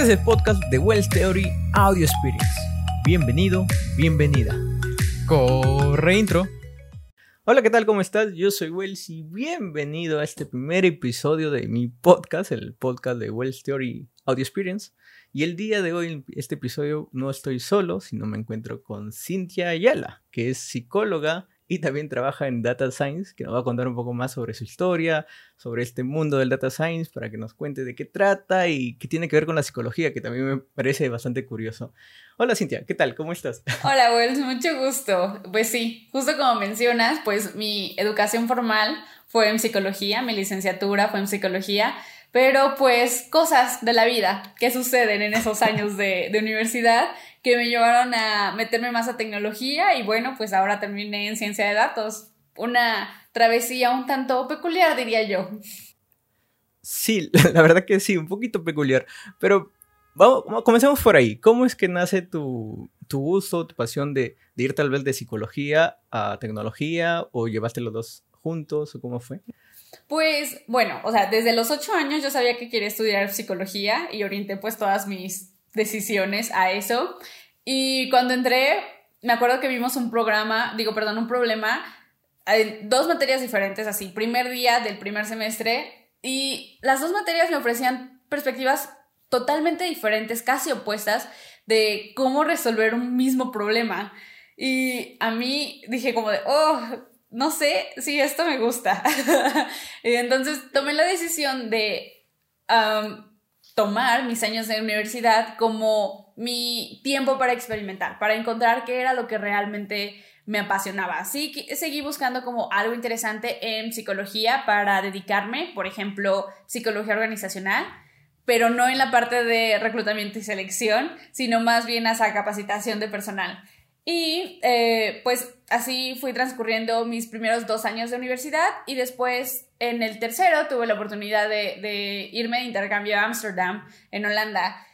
Este es el podcast de Wells Theory Audio Experience. Bienvenido, bienvenida. Corre intro. Hola, ¿qué tal? ¿Cómo estás? Yo soy Wells y bienvenido a este primer episodio de mi podcast, el podcast de Wells Theory Audio Experience. Y el día de hoy, en este episodio, no estoy solo, sino me encuentro con Cintia Ayala, que es psicóloga y también trabaja en Data Science, que nos va a contar un poco más sobre su historia, sobre este mundo del Data Science, para que nos cuente de qué trata y qué tiene que ver con la psicología, que también me parece bastante curioso. Hola Cintia, ¿qué tal? ¿Cómo estás? Hola Wells, mucho gusto. Pues sí, justo como mencionas, pues mi educación formal fue en psicología, mi licenciatura fue en psicología, pero pues cosas de la vida que suceden en esos años de, universidad que me llevaron a meterme más a tecnología y bueno, pues ahora terminé en ciencia de datos. Una travesía un tanto peculiar, diría yo. Sí, la verdad que sí, un poquito peculiar. Pero vamos, comencemos por ahí. ¿Cómo es que nace tu, tu gusto, tu pasión de, de, ir tal vez de psicología a tecnología o llevaste los dos juntos o cómo fue? Pues bueno, o sea, desde los ocho años yo sabía que quería estudiar psicología y orienté pues todas mis decisiones a eso. Y cuando entré, me acuerdo que vimos un programa, digo, perdón, un problema, dos materias diferentes, así, primer día del primer semestre, y las dos materias me ofrecían perspectivas totalmente diferentes, casi opuestas, de cómo resolver un mismo problema. Y a mí dije como de, oh, no sé si esto me gusta. entonces tomé la decisión de tomar mis años de universidad como mi tiempo para experimentar, para encontrar qué era lo que realmente me apasionaba. Así que seguí buscando como algo interesante en psicología para dedicarme, por ejemplo, psicología organizacional, pero no en la parte de reclutamiento y selección, sino más bien a esa capacitación de personal. Y eh, pues así fui transcurriendo mis primeros dos años de universidad y después en el tercero tuve la oportunidad de, irme de intercambio a Ámsterdam, en Holanda.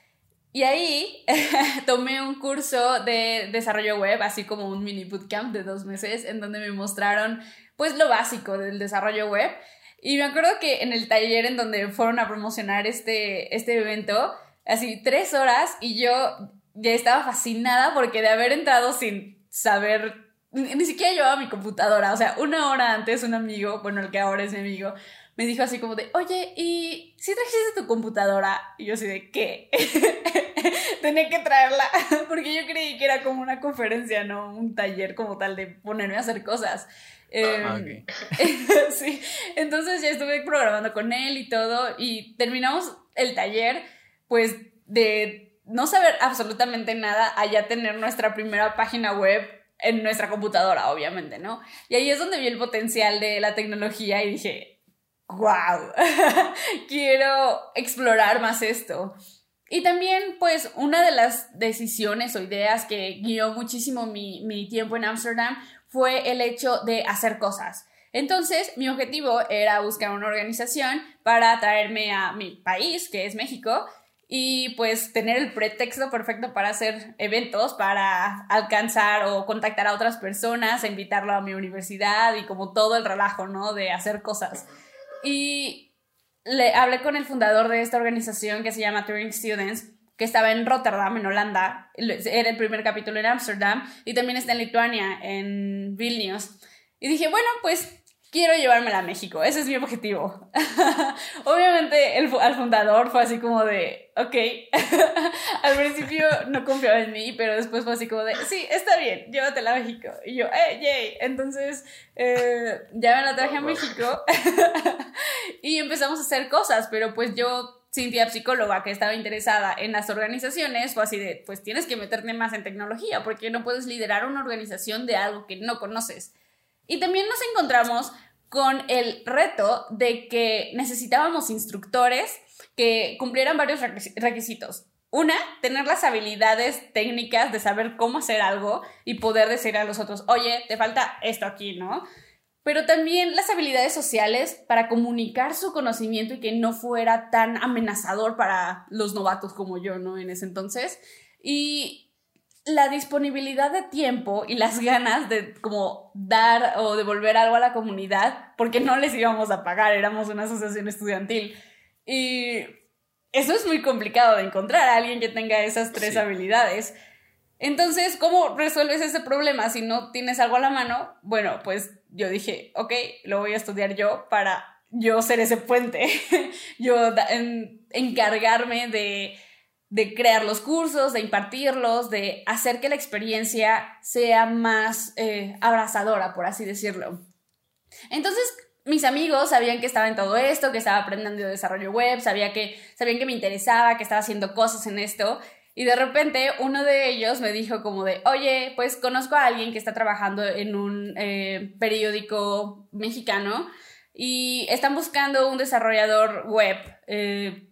Y ahí tomé un curso de desarrollo web, así como un mini bootcamp de dos meses, en donde me mostraron pues lo básico del desarrollo web. Y me acuerdo que en el taller en donde fueron a promocionar este, este evento, así tres horas y yo ya estaba fascinada porque de haber entrado sin saber, ni, siquiera llevaba mi computadora, o sea, una hora antes un amigo, bueno, el que ahora es mi amigo, me dijo así como de, oye, ¿y si trajiste tu computadora? Y yo así de, ¿qué? Tenía que traerla, porque yo creí que era como una conferencia, no un taller como tal de ponerme a hacer cosas. Em, sí, entonces ya estuve programando con él y todo, y terminamos el taller, pues de no saber absolutamente nada allá tener nuestra primera página web en nuestra computadora, obviamente, ¿no? Y ahí es donde vi el potencial de la tecnología y dije, wow, quiero explorar más esto. Y también, pues, una de las decisiones o ideas que guió muchísimo mi, mi tiempo en Ámsterdam fue el hecho de hacer cosas. Entonces, mi objetivo era buscar una organización para traerme a mi país, que es México, y pues tener el pretexto perfecto para hacer eventos, para alcanzar o contactar a otras personas, a invitarlo a mi universidad y como todo el relajo, ¿no? De hacer cosas. Y le hablé con el fundador de esta organización que se llama Turing Students, que estaba en Rotterdam, en Holanda, era el primer capítulo en Ámsterdam y también está en Lituania, en Vilnius. Y dije, bueno, pues quiero llevármela a México, ese es mi objetivo. Obviamente el, al fundador fue así como de, ok, al principio no confiaba en mí, pero después fue así como de, sí, está bien, llévatela a México. Y yo, eh, yay. Entonces eh, ya me la traje a México y empezamos a hacer cosas, pero pues yo... Cintia, psicóloga que estaba interesada en las organizaciones, fue así de, pues tienes que meterte más en tecnología, porque no puedes liderar una organización de algo que no conoces. Y también nos encontramos con el reto de que necesitábamos instructores que cumplieran varios requisitos. Una, tener las habilidades técnicas de saber cómo hacer algo y poder decir a los otros, oye, te falta esto aquí, ¿no? Pero también las habilidades sociales para comunicar su conocimiento y que no fuera tan amenazador para los novatos como yo, ¿no? En ese entonces. Y la disponibilidad de tiempo y las ganas de como dar o devolver algo a la comunidad, porque no les íbamos a pagar, éramos una asociación estudiantil. Y eso es muy complicado de encontrar a alguien que tenga esas tres habilidades. Entonces, ¿cómo resuelves ese problema si no tienes algo a la mano? Bueno, pues yo dije, ok, lo voy a estudiar yo para yo ser ese puente, yo encargarme de, crear los cursos, de impartirlos, de hacer que la experiencia sea más eh, abrazadora, por así decirlo. Entonces, mis amigos sabían que estaba en todo esto, que estaba aprendiendo desarrollo web, sabía que, sabían que me interesaba, que estaba haciendo cosas en esto. Y de repente uno de ellos me dijo como de, oye, pues conozco a alguien que está trabajando en un eh, periódico mexicano y están buscando un desarrollador web. Eh,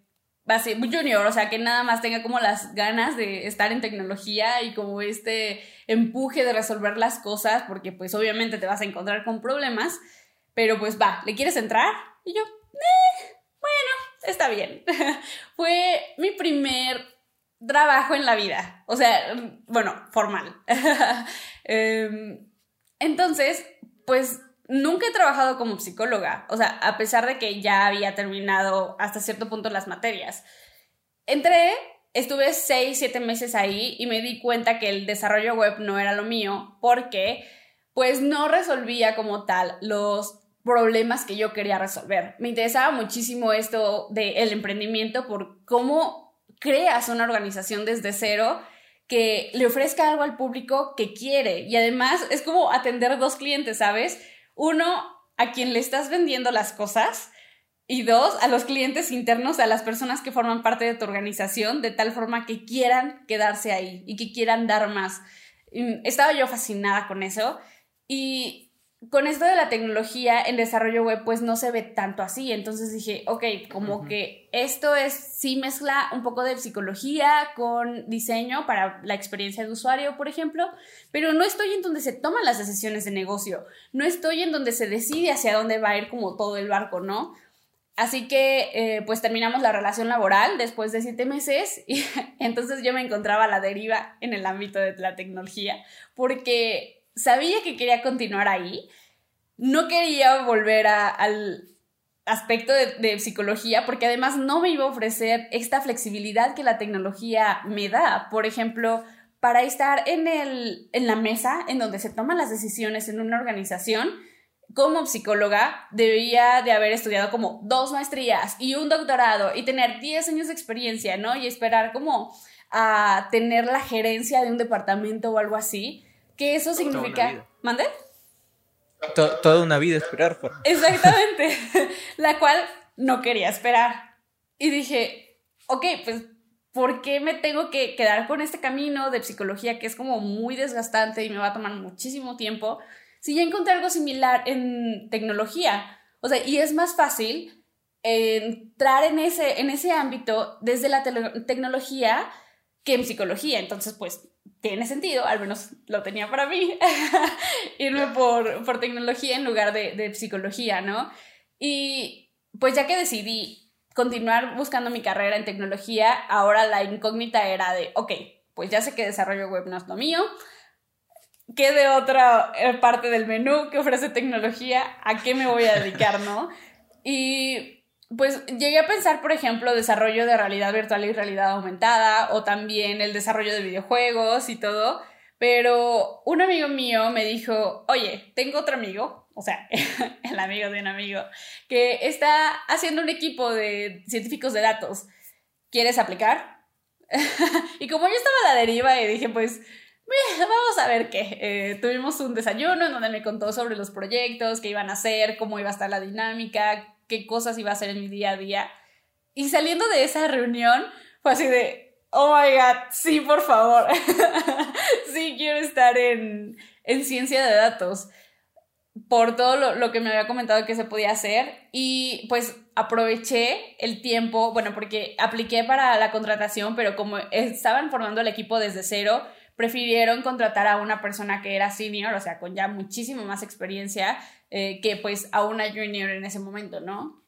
junior, o sea, que nada más tenga como las ganas de estar en tecnología y como este empuje de resolver las cosas, porque pues obviamente te vas a encontrar con problemas. Pero pues va, ¿le quieres entrar? Y yo, eh, bueno, está bien. Fue mi primer trabajo en la vida. O sea, bueno, formal. Em, entonces, pues nunca he trabajado como psicóloga. O sea, a pesar de que ya había terminado hasta cierto punto las materias. Entré, estuve seis, siete meses ahí y me di cuenta que el desarrollo web no era lo mío porque pues no resolvía como tal los problemas que yo quería resolver. Me interesaba muchísimo esto del emprendimiento por cómo creas una organización desde cero que le ofrezca algo al público que quiere y además es como atender dos clientes, ¿sabes? Uno, a quien le estás vendiendo las cosas y dos, a los clientes internos, a las personas que forman parte de tu organización, de tal forma que quieran quedarse ahí y que quieran dar más. Estaba yo fascinada con eso y con esto de la tecnología en desarrollo web, pues no se ve tanto así. Entonces dije, ok, como que esto es, sí mezcla un poco de psicología con diseño para la experiencia de usuario, por ejemplo, pero no estoy en donde se toman las decisiones de negocio, no estoy en donde se decide hacia dónde va a ir como todo el barco, ¿no? Así que eh, pues terminamos la relación laboral después de siete meses y entonces yo me encontraba a la deriva en el ámbito de la tecnología porque sabía que quería continuar ahí, no quería volver al aspecto de, psicología porque además no me iba a ofrecer esta flexibilidad que la tecnología me da. Por ejemplo, para estar en, el, en la mesa en donde se toman las decisiones en una organización, como psicóloga debía de haber estudiado como dos maestrías y un doctorado y tener 10 años de experiencia, ¿no? Y esperar como a tener la gerencia de un departamento o algo así que eso significa... ¿Mande? toda una vida esperar por... Exactamente, la cual no quería esperar. Y dije, ok, pues, ¿por qué me tengo que quedar con este camino de psicología que es como muy desgastante y me va a tomar muchísimo tiempo? Si ya encontré algo similar en tecnología. O sea, y es más fácil entrar en ese, en ese ámbito desde la tecnología que en psicología. Entonces, pues, tiene sentido, al menos lo tenía para mí, irme por, por, tecnología en lugar de, de, psicología, ¿no? Y pues ya que decidí continuar buscando mi carrera en tecnología, ahora la incógnita era de, ok, pues ya sé que desarrollo web no es lo mío, ¿qué de otra eh, parte del menú que ofrece tecnología? ¿A qué me voy a dedicar, no? Y pues llegué a pensar, por ejemplo, desarrollo de realidad virtual y realidad aumentada, o también el desarrollo de videojuegos y todo, pero un amigo mío me dijo, oye, tengo otro amigo, o sea, el amigo de un amigo, que está haciendo un equipo de científicos de datos. ¿Quieres aplicar? y como yo estaba a la deriva y dije, pues, vamos a ver qué. Eh, tuvimos un desayuno en donde me contó sobre los proyectos, qué iban a hacer, cómo iba a estar la dinámica, qué cosas iba a hacer en mi día a día. Y saliendo de esa reunión, fue así de, oh my god, sí, por favor. sí, quiero estar en, en, ciencia de datos. Por todo lo, lo, que me había comentado que se podía hacer. Y pues aproveché el tiempo, bueno, porque apliqué para la contratación, pero como estaban formando el equipo desde cero, prefirieron contratar a una persona que era senior, o sea, con ya muchísimo más experiencia eh, que pues a una junior en ese momento, ¿no?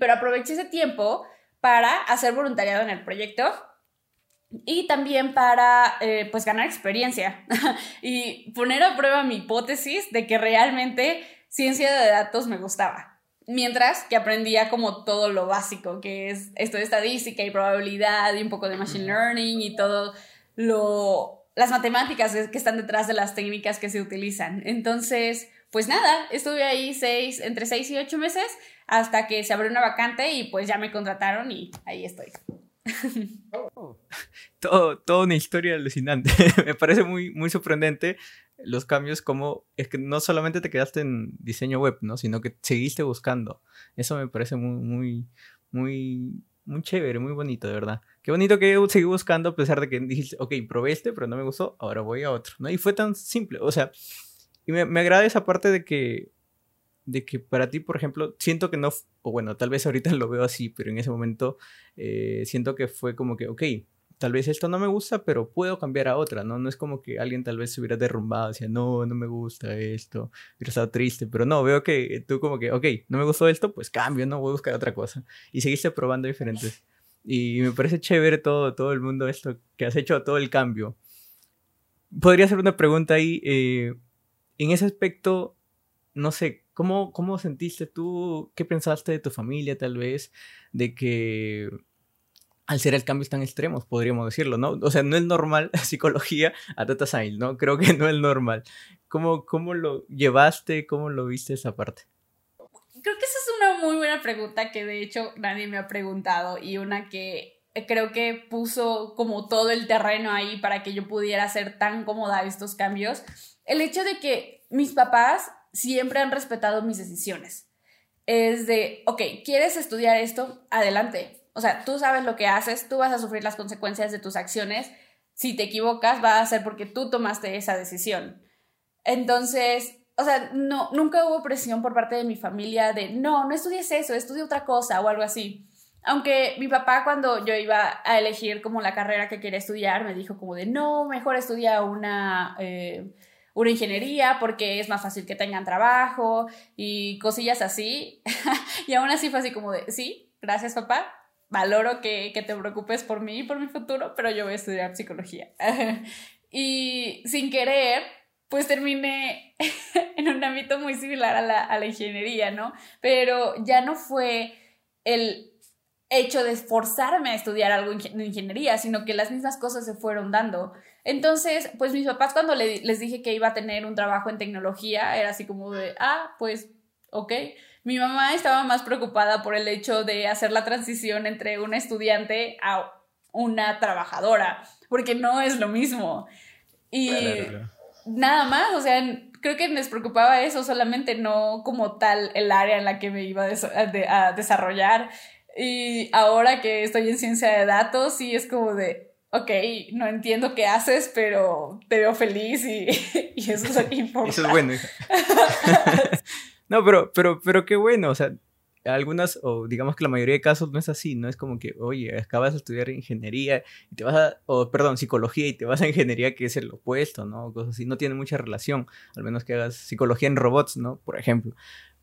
pero aproveché ese tiempo para hacer voluntariado en el proyecto y también para eh, pues ganar experiencia y poner a prueba mi hipótesis de que realmente ciencia de datos me gustaba. Mientras que aprendía como todo lo básico, que es esto de estadística y probabilidad y un poco de machine learning y todo lo las matemáticas que están detrás de las técnicas que se utilizan. Entonces, pues nada, estuve ahí seis, entre seis y ocho meses hasta que se abrió una vacante y pues ya me contrataron y ahí estoy. todo, toda una historia alucinante. me parece muy, muy sorprendente los cambios como es que no solamente te quedaste en diseño web, ¿no? Sino que seguiste buscando. Eso me parece muy, muy, muy, muy chévere, muy bonito, de verdad. Qué bonito que seguí buscando a pesar de que dijiste, ok, probé este, pero no me gustó, ahora voy a otro, ¿no? Y fue tan simple, o sea, y me, me agrada esa parte de que, de que para ti, por ejemplo, siento que no, o bueno, tal vez ahorita lo veo así, pero en ese momento eh, siento que fue como que, ok, tal vez esto no me gusta, pero puedo cambiar a otra, ¿no? No es como que alguien tal vez se hubiera derrumbado, decía, no, no me gusta esto, hubiera estado triste, pero no, veo que tú como que, ok, no me gustó esto, pues cambio, ¿no? Voy a buscar otra cosa. Y seguiste probando diferentes. Y me parece chévere todo, todo el mundo esto que has hecho, todo el cambio. Podría hacer una pregunta ahí. Eh, en ese aspecto, no sé, ¿cómo, ¿cómo sentiste tú? ¿Qué pensaste de tu familia tal vez? De que al ser el cambio tan extremos, podríamos decirlo, ¿no? O sea, no es normal psicología a data science, ¿no? Creo que no es normal. ¿Cómo, cómo lo llevaste? ¿Cómo lo viste esa parte? Creo que esa es una muy buena pregunta que de hecho nadie me ha preguntado y una que creo que puso como todo el terreno ahí para que yo pudiera ser tan cómoda estos cambios. El hecho de que mis papás siempre han respetado mis decisiones. Es de, ok, ¿quieres estudiar esto? Adelante. O sea, tú sabes lo que haces, tú vas a sufrir las consecuencias de tus acciones. Si te equivocas, va a ser porque tú tomaste esa decisión. Entonces, o sea, no, nunca hubo presión por parte de mi familia de, no, no estudies eso, estudia otra cosa o algo así. Aunque mi papá cuando yo iba a elegir como la carrera que quería estudiar, me dijo como de, no, mejor estudia una, eh, una ingeniería porque es más fácil que tengan trabajo y cosillas así. y aún así fue así como de, sí, gracias papá, valoro que, que te preocupes por mí y por mi futuro, pero yo voy a estudiar psicología. y sin querer, pues terminé en un ámbito muy similar a la, a la ingeniería, ¿no? Pero ya no fue el hecho de esforzarme a estudiar algo en ingeniería, sino que las mismas cosas se fueron dando. Entonces, pues mis papás cuando les dije que iba a tener un trabajo en tecnología, era así como de, ah, pues, ok. Mi mamá estaba más preocupada por el hecho de hacer la transición entre una estudiante a una trabajadora, porque no es lo mismo. Y nada más, o sea, creo que les preocupaba eso solamente, no como tal el área en la que me iba a, desarrollar. Y ahora que estoy en ciencia de datos, sí es como de, ok, no entiendo qué haces, pero te veo feliz y, y eso es lo que importa. Eso es bueno. no, pero, pero, pero qué bueno, o sea, algunas, o digamos que la mayoría de casos no es así, no es como que, oye, acabas de estudiar ingeniería y te vas a, o perdón, psicología y te vas a ingeniería que es el opuesto, ¿no? Cosas así, no tiene mucha relación, al menos que hagas psicología en robots, ¿no? Por ejemplo.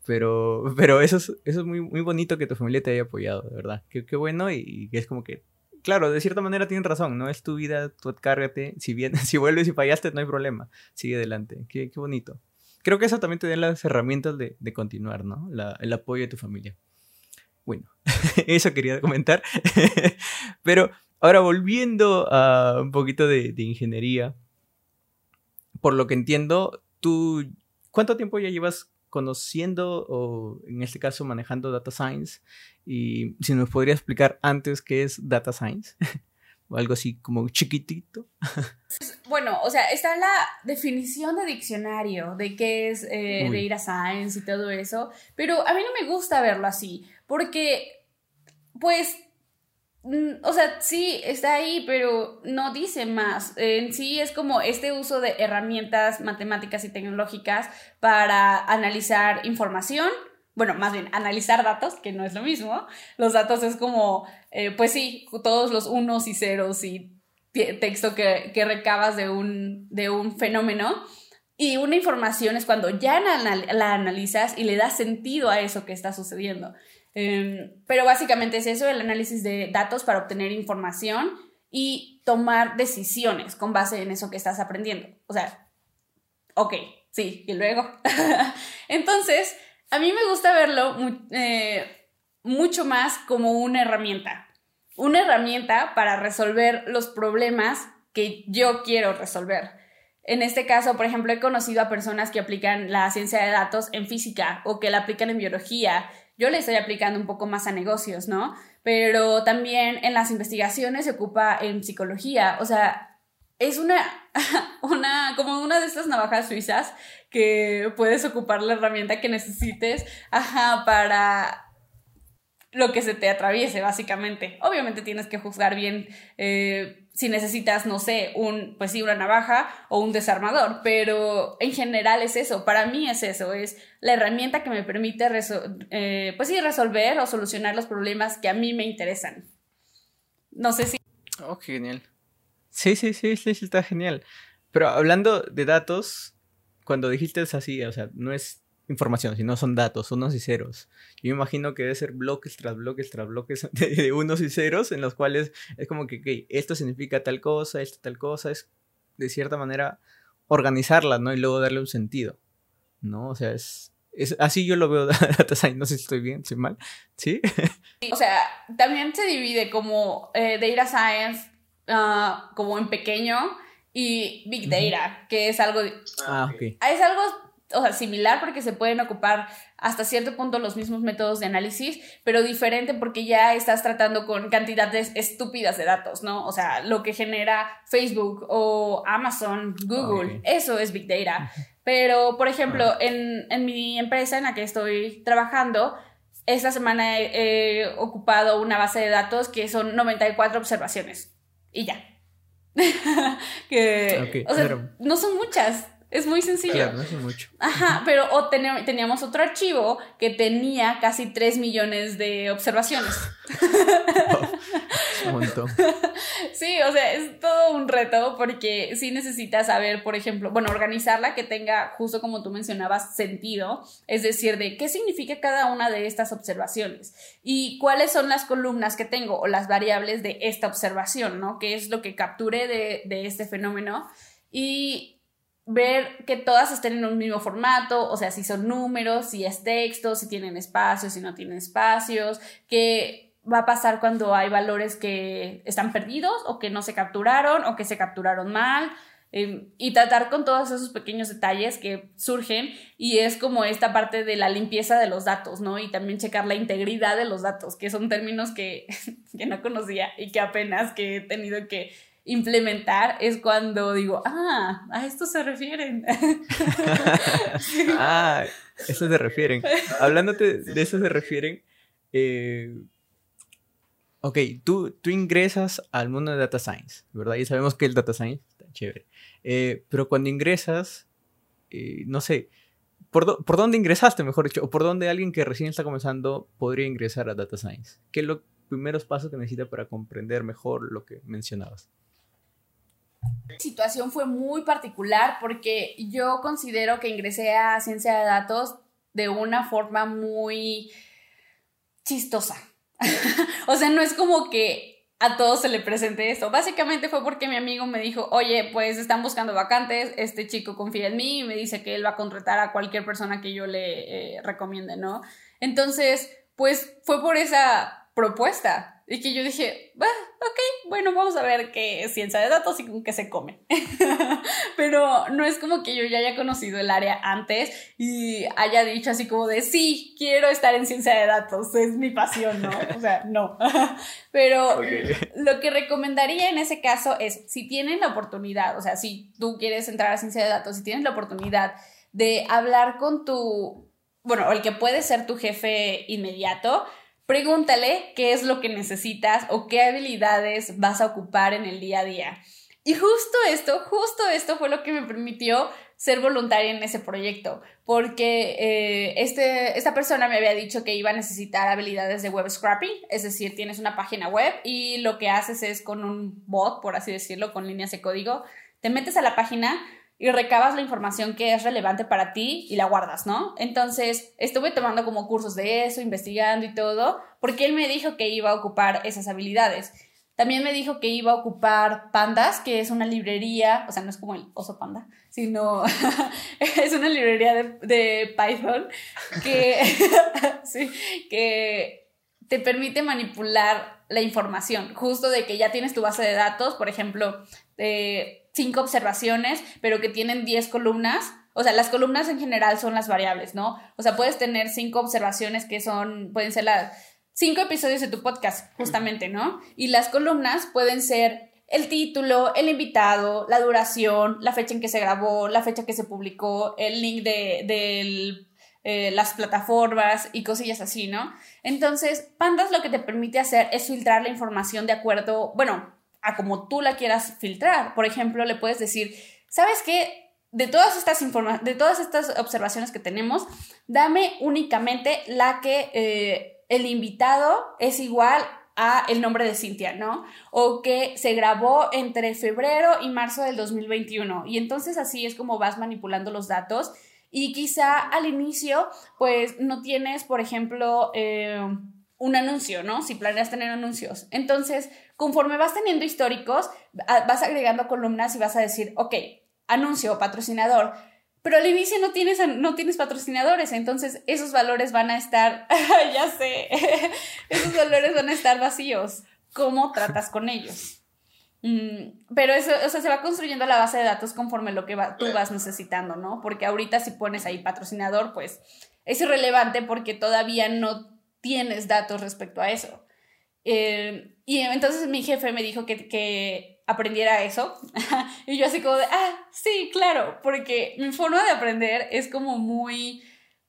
Pero, pero eso es, eso es muy, muy bonito que tu familia te haya apoyado, de verdad. Qué, qué bueno y, que es como que, claro, de cierta manera tienen razón, no es tu vida, tú cárgate, si si vuelves y fallaste no hay problema, sigue adelante, qué, qué bonito creo que eso también te da las herramientas de, de continuar, ¿no? La, el apoyo de tu familia. Bueno, eso quería comentar. Pero ahora volviendo a un poquito de, de, ingeniería, por lo que entiendo, tú, ¿cuánto tiempo ya llevas conociendo o en este caso manejando data science? Y si nos podría explicar antes qué es data science. o algo así como chiquitito. Bueno, o sea, está la definición de diccionario de qué es eh, data science y todo eso, pero a mí no me gusta verlo así, porque, pues, mm, o sea, sí, está ahí, pero no dice más. En sí es como este uso de herramientas matemáticas y tecnológicas para analizar información bueno, más bien analizar datos, que no es lo mismo. Los datos es como, eh, pues sí, todos los unos y ceros y texto que, recabas de un, de un fenómeno. Y una información es cuando ya la, analizas y le das sentido a eso que está sucediendo. Em, pero básicamente es eso, el análisis de datos para obtener información y tomar decisiones con base en eso que estás aprendiendo. O sea, ok, sí, y luego. Entonces, a mí me gusta verlo eh, mucho más como una herramienta. Una herramienta para resolver los problemas que yo quiero resolver. En este caso, por ejemplo, he conocido a personas que aplican la ciencia de datos en física o que la aplican en biología. Yo le estoy aplicando un poco más a negocios, ¿no? Pero también en las investigaciones se ocupa en psicología. O sea, es una, una, como una de estas navajas suizas que puedes ocupar la herramienta que necesites, ajá, para lo que se te atraviese, básicamente. Obviamente tienes que juzgar bien eh, si necesitas, no sé, un, pues sí, una navaja o un desarmador, pero en general es eso, para mí es eso, es la herramienta que me permite, eh, pues resolver o solucionar los problemas que a mí me interesan. No sé si... Oh, genial. Sí, sí, sí, sí, sí, está genial. Pero hablando de datos, cuando dijiste es así, o sea, no es información, sino son datos, unos y ceros. Yo me imagino que debe ser bloques tras bloques tras bloques de, unos y ceros en los cuales es como que, esto significa tal cosa, esto tal cosa, es de cierta manera organizarla, ¿no? Y luego darle un sentido, ¿no? O sea, es, es así yo lo veo data science, no sé si estoy bien, si mal, ¿sí? O sea, también se divide como eh, data science ah, como en pequeño y big data, que es algo... Ah, ok. Es algo o sea, similar porque se pueden ocupar hasta cierto punto los mismos métodos de análisis, pero diferente porque ya estás tratando con cantidades estúpidas de datos, ¿no? O sea, lo que genera Facebook o Amazon, Google, eso es Big Data. Pero, por ejemplo, en, en, mi empresa en la que estoy trabajando, esta semana he, ocupado una base de datos que son 94 observaciones y ya. que, o sea, no son muchas, es muy sencillo. Claro, no es mucho. Ajá, pero o teníamos otro archivo que tenía casi 3 millones de observaciones. Sí, o sea, es todo un reto porque sí necesitas saber, por ejemplo, bueno, organizarla que tenga, justo como tú mencionabas, sentido, es decir, de qué significa cada una de estas observaciones y cuáles son las columnas que tengo o las variables de esta observación, ¿no? ¿Qué es lo que capture de, de este fenómeno? Y ver que todas estén en un mismo formato, o sea, si son números, si es texto, si tienen espacios, si no tienen espacios, qué va a pasar cuando hay valores que están perdidos o que no se capturaron o que se capturaron mal. Em, y tratar con todos esos pequeños detalles que surgen y es como esta parte de la limpieza de los datos, ¿no? Y también checar la integridad de los datos, que son términos que, que no conocía y que apenas que he tenido que implementar es cuando digo, ah, a esto se refieren. ah, eso se refieren. Hablándote de eso se refieren. Eh, ok, tú, tú ingresas al mundo de data science, ¿verdad? Y sabemos que el data science está chévere. Eh, pero cuando ingresas, eh, no sé, ¿por, ¿por dónde ingresaste, mejor dicho? ¿O por dónde alguien que recién está comenzando podría ingresar a data science? ¿Qué es los primeros pasos que necesita para comprender mejor lo que mencionabas? situación fue muy particular porque yo considero que ingresé a ciencia de datos de una forma muy chistosa. o sea, no es como que a todos se le presente esto. Básicamente fue porque mi amigo me dijo, oye, pues están buscando vacantes, este chico confía en mí y me dice que él va a contratar a cualquier persona que yo le eh, recomiende, ¿no? Entonces, pues fue por esa propuesta. Y que yo dije, ok, bueno, vamos a ver qué es ciencia de datos y con qué se come. Pero no es como que yo ya haya conocido el área antes y haya dicho así como de, sí, quiero estar en ciencia de datos, es mi pasión, ¿no? O sea, no. Pero lo que recomendaría en ese caso es, si tienen la oportunidad, o sea, si tú quieres entrar a ciencia de datos, si tienes la oportunidad de hablar con tu, bueno, el que puede ser tu jefe inmediato, Pregúntale qué es lo que necesitas o qué habilidades vas a ocupar en el día a día. Y justo esto, justo esto fue lo que me permitió ser voluntaria en ese proyecto, porque eh, este, esta persona me había dicho que iba a necesitar habilidades de web scrapping, es decir, tienes una página web y lo que haces es con un bot, por así decirlo, con líneas de código, te metes a la página, y recabas la información que es relevante para ti y la guardas, ¿no? Entonces, estuve tomando como cursos de eso, investigando y todo, porque él me dijo que iba a ocupar esas habilidades. También me dijo que iba a ocupar Pandas, que es una librería, o sea, no es como el oso panda, sino es una librería de, Python que, sí, que te permite manipular la información, justo de que ya tienes tu base de datos, por ejemplo, de cinco observaciones, pero que tienen 10 columnas. O sea, las columnas en general son las variables, ¿no? O sea, puedes tener cinco observaciones que son, pueden ser las cinco episodios de tu podcast, justamente, ¿no? Y las columnas pueden ser el título, el invitado, la duración, la fecha en que se grabó, la fecha que se publicó, el link de, eh, las plataformas y cosillas así, ¿no? Entonces, Pandas lo que te permite hacer es filtrar la información de acuerdo, bueno, a como tú la quieras filtrar. Por ejemplo, le puedes decir, ¿sabes qué? De todas estas de todas estas observaciones que tenemos, dame únicamente la que eh, el invitado es igual a el nombre de Cintia, ¿no? O que se grabó entre febrero y marzo del 2021. Y entonces así es como vas manipulando los datos y quizá al inicio, pues no tienes, por ejemplo, eh, un anuncio, ¿no? Si planeas tener anuncios. Entonces, conforme vas teniendo históricos, vas agregando columnas y vas a decir, ok, anuncio, patrocinador. Pero al inicio no tienes, no tienes patrocinadores, entonces esos valores van a estar, ya sé, esos valores van a estar vacíos. ¿Cómo tratas con ellos? Mm, pero eso, o sea, se va construyendo la base de datos conforme lo que tú vas necesitando, ¿no? Porque ahorita si pones ahí patrocinador, pues es irrelevante porque todavía no tienes datos respecto a eso. Eh, y entonces mi jefe me dijo que, que aprendiera eso. y yo así como de, ah, sí, claro, porque mi forma de aprender es como muy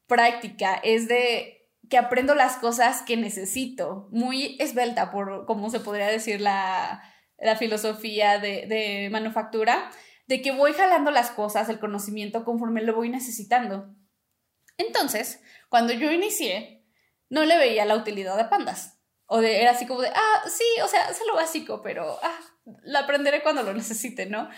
práctica, es de que aprendo las cosas que necesito, muy esbelta, por como se podría decir la la filosofía de, manufactura, de que voy jalando las cosas, el conocimiento, conforme lo voy necesitando. Entonces, cuando yo inicié, no le veía la utilidad de pandas. O de, era así como de, ah, sí, o sea, es lo básico, pero ah, lo aprenderé cuando lo necesite, ¿no?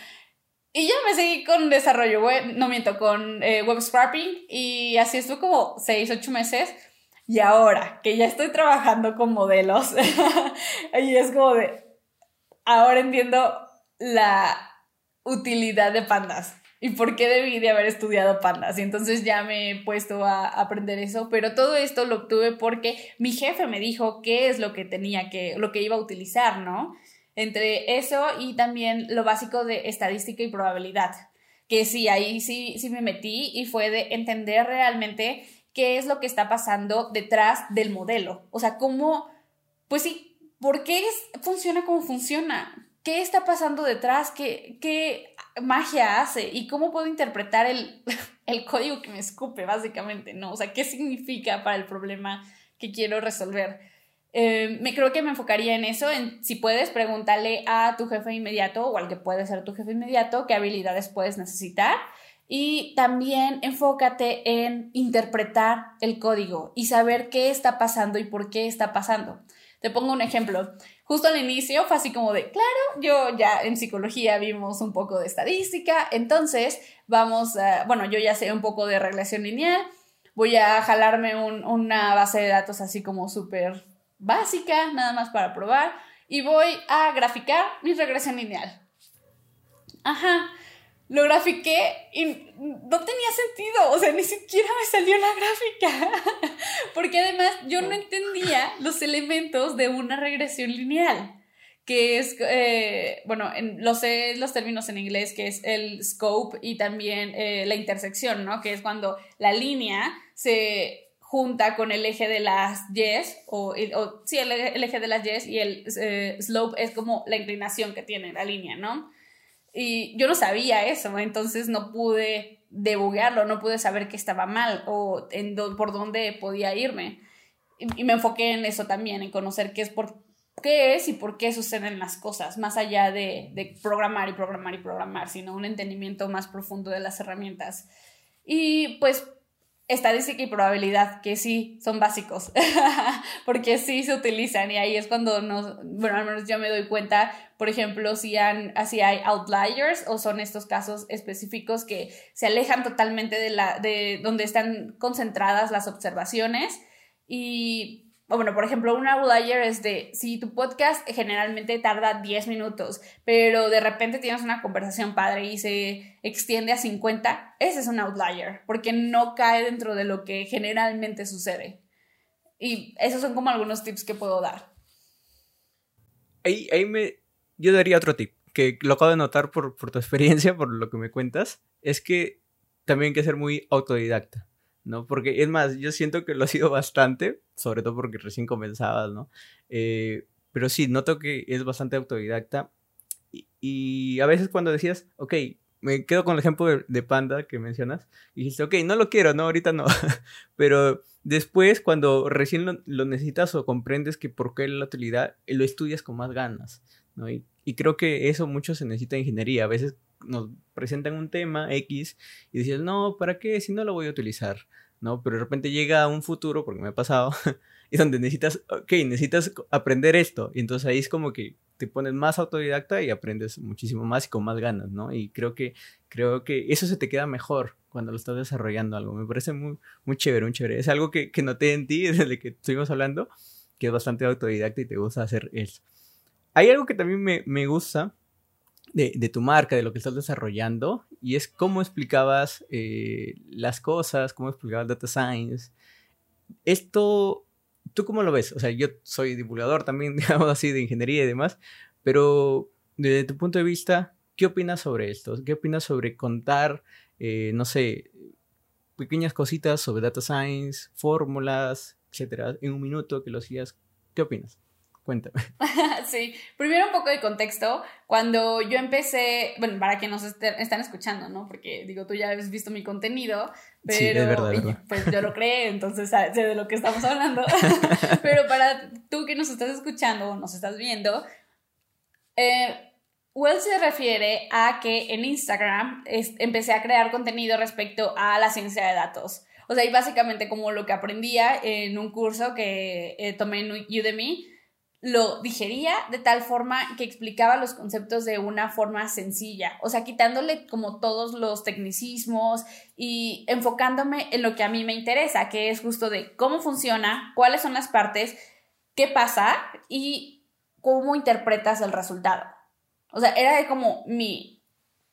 Y ya me seguí con desarrollo web, no miento, con eh, web scrapping y así estuve como 6, 8 meses. Y ahora que ya estoy trabajando con modelos, y es como de, ahora entiendo la utilidad de pandas y por qué debí de haber estudiado pandas. Y entonces ya me he puesto a aprender eso, pero todo esto lo obtuve porque mi jefe me dijo qué es lo que tenía que, lo que iba a utilizar, ¿no? Entre eso y también lo básico de estadística y probabilidad, que sí, ahí sí, sí me metí y fue de entender realmente qué es lo que está pasando detrás del modelo. O sea, cómo, pues sí, ¿Por qué funciona como funciona? ¿Qué está pasando detrás? ¿Qué, qué magia hace? ¿Y cómo puedo interpretar el, el código que me escupe, básicamente? ¿no? O sea, ¿qué significa para el problema que quiero resolver? Eh, me creo que me enfocaría en eso, si puedes preguntarle a tu jefe inmediato o al que puede ser tu jefe inmediato qué habilidades puedes necesitar y también enfócate en interpretar el código y saber qué está pasando y por qué está pasando. Te pongo un ejemplo. Justo al inicio fue así como de, claro, yo ya en psicología vimos un poco de estadística, entonces vamos a, bueno, yo ya sé un poco de regresión lineal, voy a jalarme una base de datos así como súper básica, nada más para probar, y voy a graficar mi regresión lineal. Ajá, lo grafiqué y no tenía sentido, o sea, ni siquiera me salió la gráfica, porque además yo no entendía los elementos de una regresión lineal, que es, eh, bueno, en, lo sé los términos en inglés, que es el scope y también eh, la intersección, ¿no? Que es cuando la línea se junta con el eje de las yes, o, o sí, el, eje de las yes y el eh, slope es como la inclinación que tiene la línea, ¿no? Y yo no sabía eso, entonces no pude debuguearlo, no pude saber qué estaba mal o en por dónde podía irme. Y, me enfoqué en eso también, en conocer qué es, por, qué es y por qué suceden las cosas, más allá de, de programar y programar y programar, sino un entendimiento más profundo de las herramientas. Y pues estadística y probabilidad, que sí son básicos, porque sí se utilizan y ahí es cuando nos, bueno, al menos yo me doy cuenta, por ejemplo, si, han, si hay outliers o son estos casos específicos que se alejan totalmente de, la, de donde están concentradas las observaciones y o bueno, por ejemplo, un outlier es de si tu podcast generalmente tarda 10 minutos, pero de repente tienes una conversación padre y se extiende a 50, ese es un outlier, porque no cae dentro de lo que generalmente sucede. Y esos son como algunos tips que puedo dar. Ahí, ahí me, yo daría otro tip, que lo acabo de notar por, por tu experiencia, por lo que me cuentas, es que también hay que ser muy autodidacta. ¿No? Porque es más, yo siento que lo ha sido bastante, sobre todo porque recién comenzabas, ¿no? Eh, pero sí, noto que es bastante autodidacta. Y, a veces cuando decías, ok, me quedo con el ejemplo de, Panda que mencionas, y dijiste, ok, no lo quiero, no, ahorita no. pero después, cuando recién lo, necesitas o comprendes que por qué la utilidad, lo estudias con más ganas, ¿no? Y, y creo que eso mucho se necesita en ingeniería. A veces nos presentan un tema X y dices, no, ¿para qué? Si no lo voy a utilizar, ¿no? Pero de repente llega un futuro, porque me ha pasado, y donde necesitas, ok, necesitas aprender esto. Y entonces ahí es como que te pones más autodidacta y aprendes muchísimo más y con más ganas, ¿no? Y creo que, creo que eso se te queda mejor cuando lo estás desarrollando algo. Me parece muy, muy chévere, muy chévere. Es algo que, que noté en ti desde que estuvimos hablando, que es bastante autodidacta y te gusta hacer eso. Hay algo que también me, me gusta, de, tu marca, de lo que estás desarrollando, y es cómo explicabas eh, las cosas, cómo explicabas data science. Esto, ¿tú cómo lo ves? O sea, yo soy divulgador también, digamos así, de ingeniería y demás, pero desde tu punto de vista, ¿qué opinas sobre esto? ¿Qué opinas sobre contar, eh, no sé, pequeñas cositas sobre data science, fórmulas, etcétera, en un minuto que lo hacías? ¿Qué opinas? Cuéntame. sí, primero un poco de contexto. Cuando yo empecé, bueno, para que nos están escuchando, ¿no? Porque digo, tú ya has visto mi contenido, pero sí, es verdad, pues yo lo creé, entonces sé de lo que estamos hablando. pero para tú que nos estás escuchando o nos estás viendo, eh, Well se refiere a que en Instagram empecé a crear contenido respecto a la ciencia de datos. O sea, y básicamente como lo que aprendía en un curso que eh, tomé en Udemy, lo digería de tal forma que explicaba los conceptos de una forma sencilla, o sea, quitándole como todos los tecnicismos y enfocándome en lo que a mí me interesa, que es justo de cómo funciona, cuáles son las partes, qué pasa y cómo interpretas el resultado. O sea, era como mi,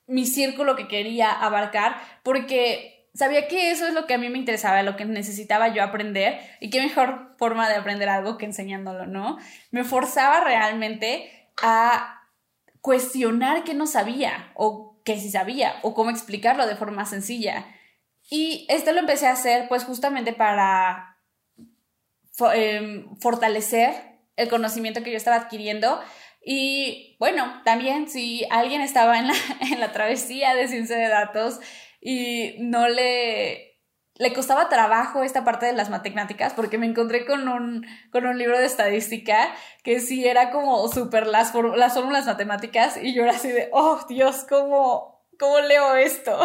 mi círculo que quería abarcar porque sabía que eso es lo que a mí me interesaba, lo que necesitaba yo aprender y qué mejor forma de aprender algo que enseñándolo, ¿no? Me forzaba realmente a cuestionar qué no sabía o qué sí sabía o cómo explicarlo de forma sencilla. Y esto lo empecé a hacer pues justamente para em, fortalecer el conocimiento que yo estaba adquiriendo y bueno, también si alguien estaba en la, en la travesía de ciencia de datos, y no le le costaba trabajo esta parte de las matemáticas porque me encontré con un, con un libro de estadística que sí era como súper las, las fórmulas matemáticas y yo era así de, oh Dios, ¿cómo, cómo leo esto?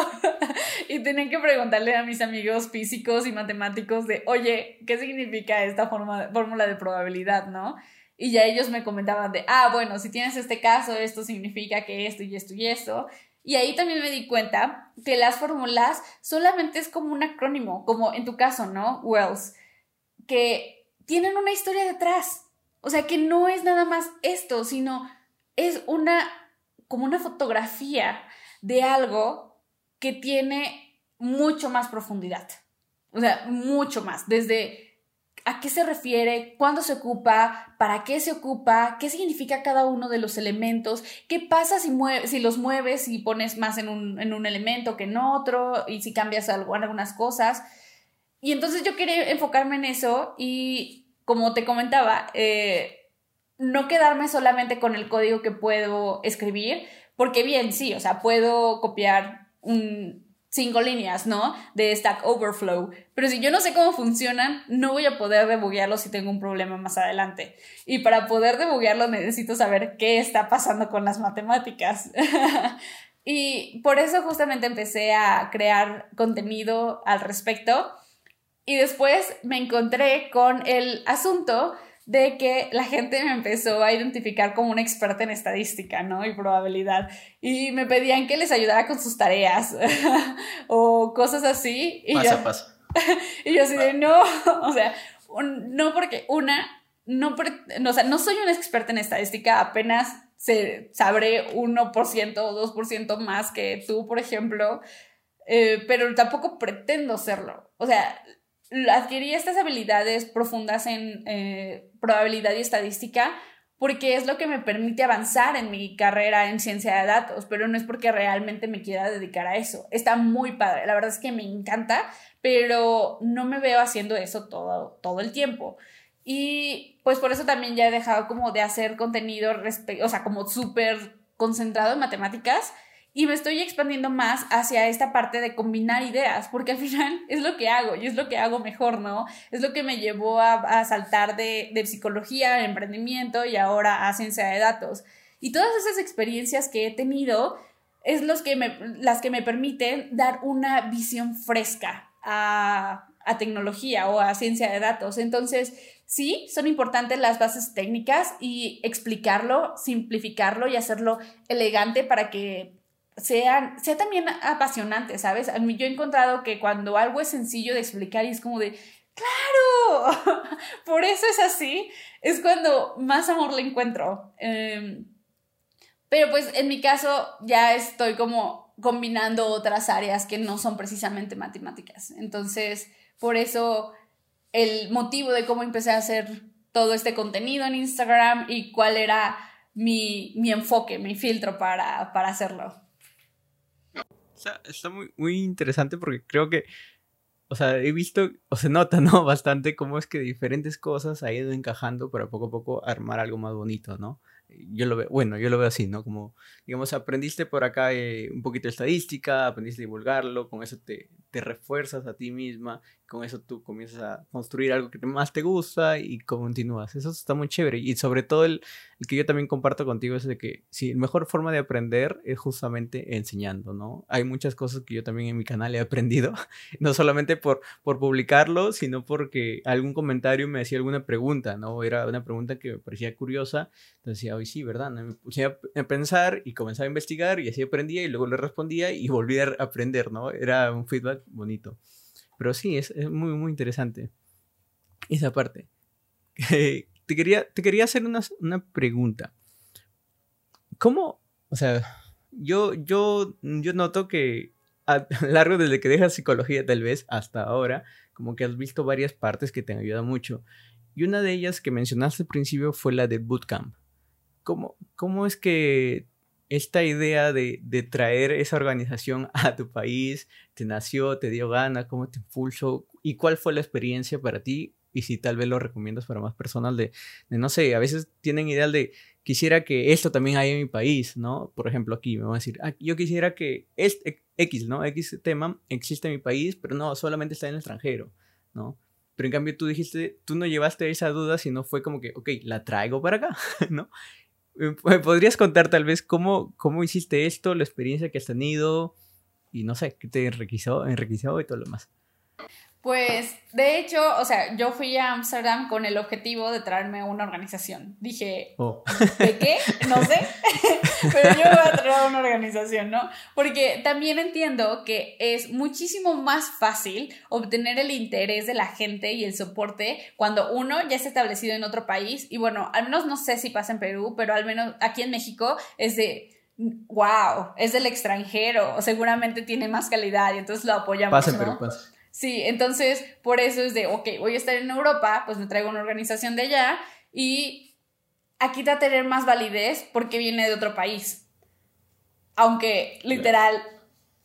y tenía que preguntarle a mis amigos físicos y matemáticos de, oye, ¿qué significa esta fórmula de probabilidad, no? Y ya ellos me comentaban de, ah, bueno, si tienes este caso, esto significa que esto y esto y esto. Y ahí también me di cuenta que las fórmulas solamente es como un acrónimo, como en tu caso, ¿no? Wells, que tienen una historia detrás. O sea, que no es nada más esto, sino es una, como una fotografía de algo que tiene mucho más profundidad. O sea, mucho más. Desde a qué se refiere, cuándo se ocupa, para qué se ocupa, qué significa cada uno de los elementos, qué pasa si, si los mueves y pones más en un, elemento que en otro y si cambias algo, algunas cosas. Y entonces yo quería enfocarme en eso y como te comentaba, eh, no quedarme solamente con el código que puedo escribir, porque bien, sí, o sea, puedo copiar un, cinco líneas, ¿no? De Stack Overflow. Pero si yo no sé cómo funcionan, no voy a poder debuguearlo si tengo un problema más adelante. Y para poder debuguearlo necesito saber qué está pasando con las matemáticas. y por eso justamente empecé a crear contenido al respecto. Y después me encontré con el asunto de que la gente me empezó a identificar como una experta en estadística, ¿no? Y probabilidad. Y me pedían que les ayudara con sus tareas o cosas así. Y pasa, yo, pasa. y yo así de, no, o sea, no porque una, no, no, o sea, no soy una experta en estadística, apenas se, sabré 1% o 2% más que tú, por ejemplo, eh, pero tampoco pretendo serlo. O sea, adquirí estas habilidades profundas en eh, probabilidad y estadística porque es lo que me permite avanzar en mi carrera en ciencia de datos, pero no es porque realmente me quiera dedicar a eso. Está muy padre, la verdad es que me encanta, pero no me veo haciendo eso todo, todo el tiempo. Y pues por eso también ya he dejado como de hacer contenido, o sea, como súper concentrado en matemáticas y me estoy expandiendo más hacia esta parte de combinar ideas, porque al final es lo que hago y es lo que hago mejor, ¿no? Es lo que me llevó a, saltar de, de psicología, emprendimiento y ahora a ciencia de datos. Y todas esas experiencias que he tenido es los que las que me permiten dar una visión fresca a tecnología o a ciencia de datos. Entonces, sí, son importantes las bases técnicas y explicarlo, simplificarlo y hacerlo elegante para que sea, sea también apasionante, ¿sabes? Yo he encontrado que cuando algo es sencillo de explicar y es como de, claro, por eso es así, es cuando más amor le encuentro. Em, pero pues en mi caso ya estoy como combinando otras áreas que no son precisamente matemáticas. Entonces, por eso el motivo de cómo empecé a hacer todo este contenido en Instagram y cuál era mi, mi enfoque, mi filtro para, para hacerlo está, muy, muy interesante porque creo que, o sea, he visto, o se nota, ¿no? Bastante cómo es que diferentes cosas ha ido encajando para poco a poco armar algo más bonito, ¿no? Yo lo veo, bueno, yo lo veo así, ¿no? Como, digamos, aprendiste por acá eh, un poquito de estadística, aprendiste a divulgarlo, con eso te, te refuerzas a ti misma, con eso tú comienzas a construir algo que más te gusta y continúas. Eso está muy chévere. Y sobre todo el, el que yo también comparto contigo es de que sí, la mejor forma de aprender es justamente enseñando, ¿no? Hay muchas cosas que yo también en mi canal he aprendido, no solamente por, por publicarlo, sino porque algún comentario me hacía alguna pregunta, ¿no? Era una pregunta que me parecía curiosa, entonces decía, hoy sí, ¿verdad? Me puse a pensar y comenzaba a investigar y así aprendía y luego le respondía y volví a aprender, ¿no? Era un feedback bonito. Pero sí, es, muy, muy interesante esa parte. te, quería, te quería hacer una, una pregunta. ¿Cómo, o sea, yo, yo, yo noto que a largo desde que dejas psicología tal vez hasta ahora, como que has visto varias partes que te han ayudado mucho. Y una de ellas que mencionaste al principio fue la de bootcamp. ¿Cómo, cómo es que esta idea de, traer esa organización a tu país te nació, te dio gana, cómo te impulsó y cuál fue la experiencia para ti y si tal vez lo recomiendas para más personas de, no sé, a veces tienen idea de quisiera que esto también haya en mi país, ¿no? Por ejemplo, aquí me van a decir, ah, yo quisiera que este X, ¿no? X tema existe en mi país, pero no, solamente está en el extranjero, ¿no? Pero en cambio tú dijiste, tú no llevaste esa duda, sino fue como que, ok, la traigo para acá, ¿no? ¿Me podrías contar tal vez cómo, cómo hiciste esto, la experiencia que has tenido y no sé, qué te enriqueció, enriqueció y todo lo demás? Pues, de hecho, o sea, yo fui a Amsterdam con el objetivo de traerme una organización. Dije, oh. ¿de qué? No sé, pero yo voy a traer una organización, ¿no? Porque también entiendo que es muchísimo más fácil obtener el interés de la gente y el soporte cuando uno ya está establecido en otro país. Y bueno, al menos no sé si pasa en Perú, pero al menos aquí en México es de wow, es del extranjero, seguramente tiene más calidad y entonces lo apoyamos. Pasa en Perú, pasa. Sí, entonces por eso es de, ok, voy a estar en Europa, pues me traigo una organización de allá y aquí va a tener más validez porque viene de otro país. Aunque literal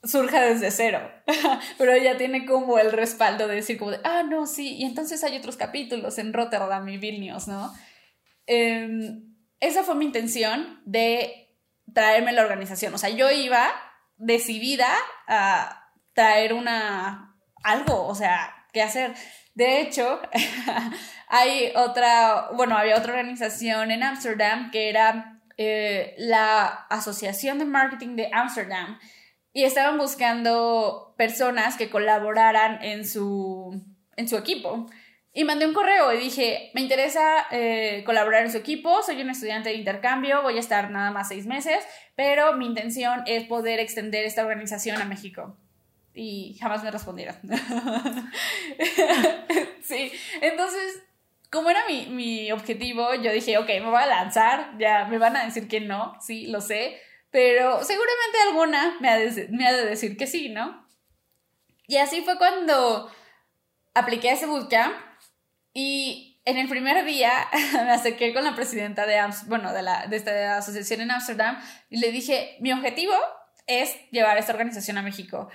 surja desde cero, pero ya tiene como el respaldo de decir como de, ah, no, sí, y entonces hay otros capítulos en Rotterdam y Vilnius, ¿no? Em, esa fue mi intención de traerme la organización, o sea, yo iba decidida a traer una, algo, o sea, qué hacer. De hecho, hay otra, bueno, había otra organización en Ámsterdam que era eh, la Asociación de Marketing de Ámsterdam y estaban buscando personas que colaboraran en su, en su equipo. Y mandé un correo y dije, me interesa eh, colaborar en su equipo, soy un estudiante de intercambio, voy a estar nada más seis meses, pero mi intención es poder extender esta organización a México. y jamás me respondieron. sí, entonces, como era mi, mi, objetivo, yo dije, ok, me voy a lanzar, ya me van a decir que no, sí, lo sé, pero seguramente alguna me ha, de, decir que sí, ¿no? Y así fue cuando apliqué a ese bootcamp y en el primer día me acerqué con la presidenta de, bueno, de, la, de esta asociación en Amsterdam y le dije, mi objetivo es llevar esta organización a México.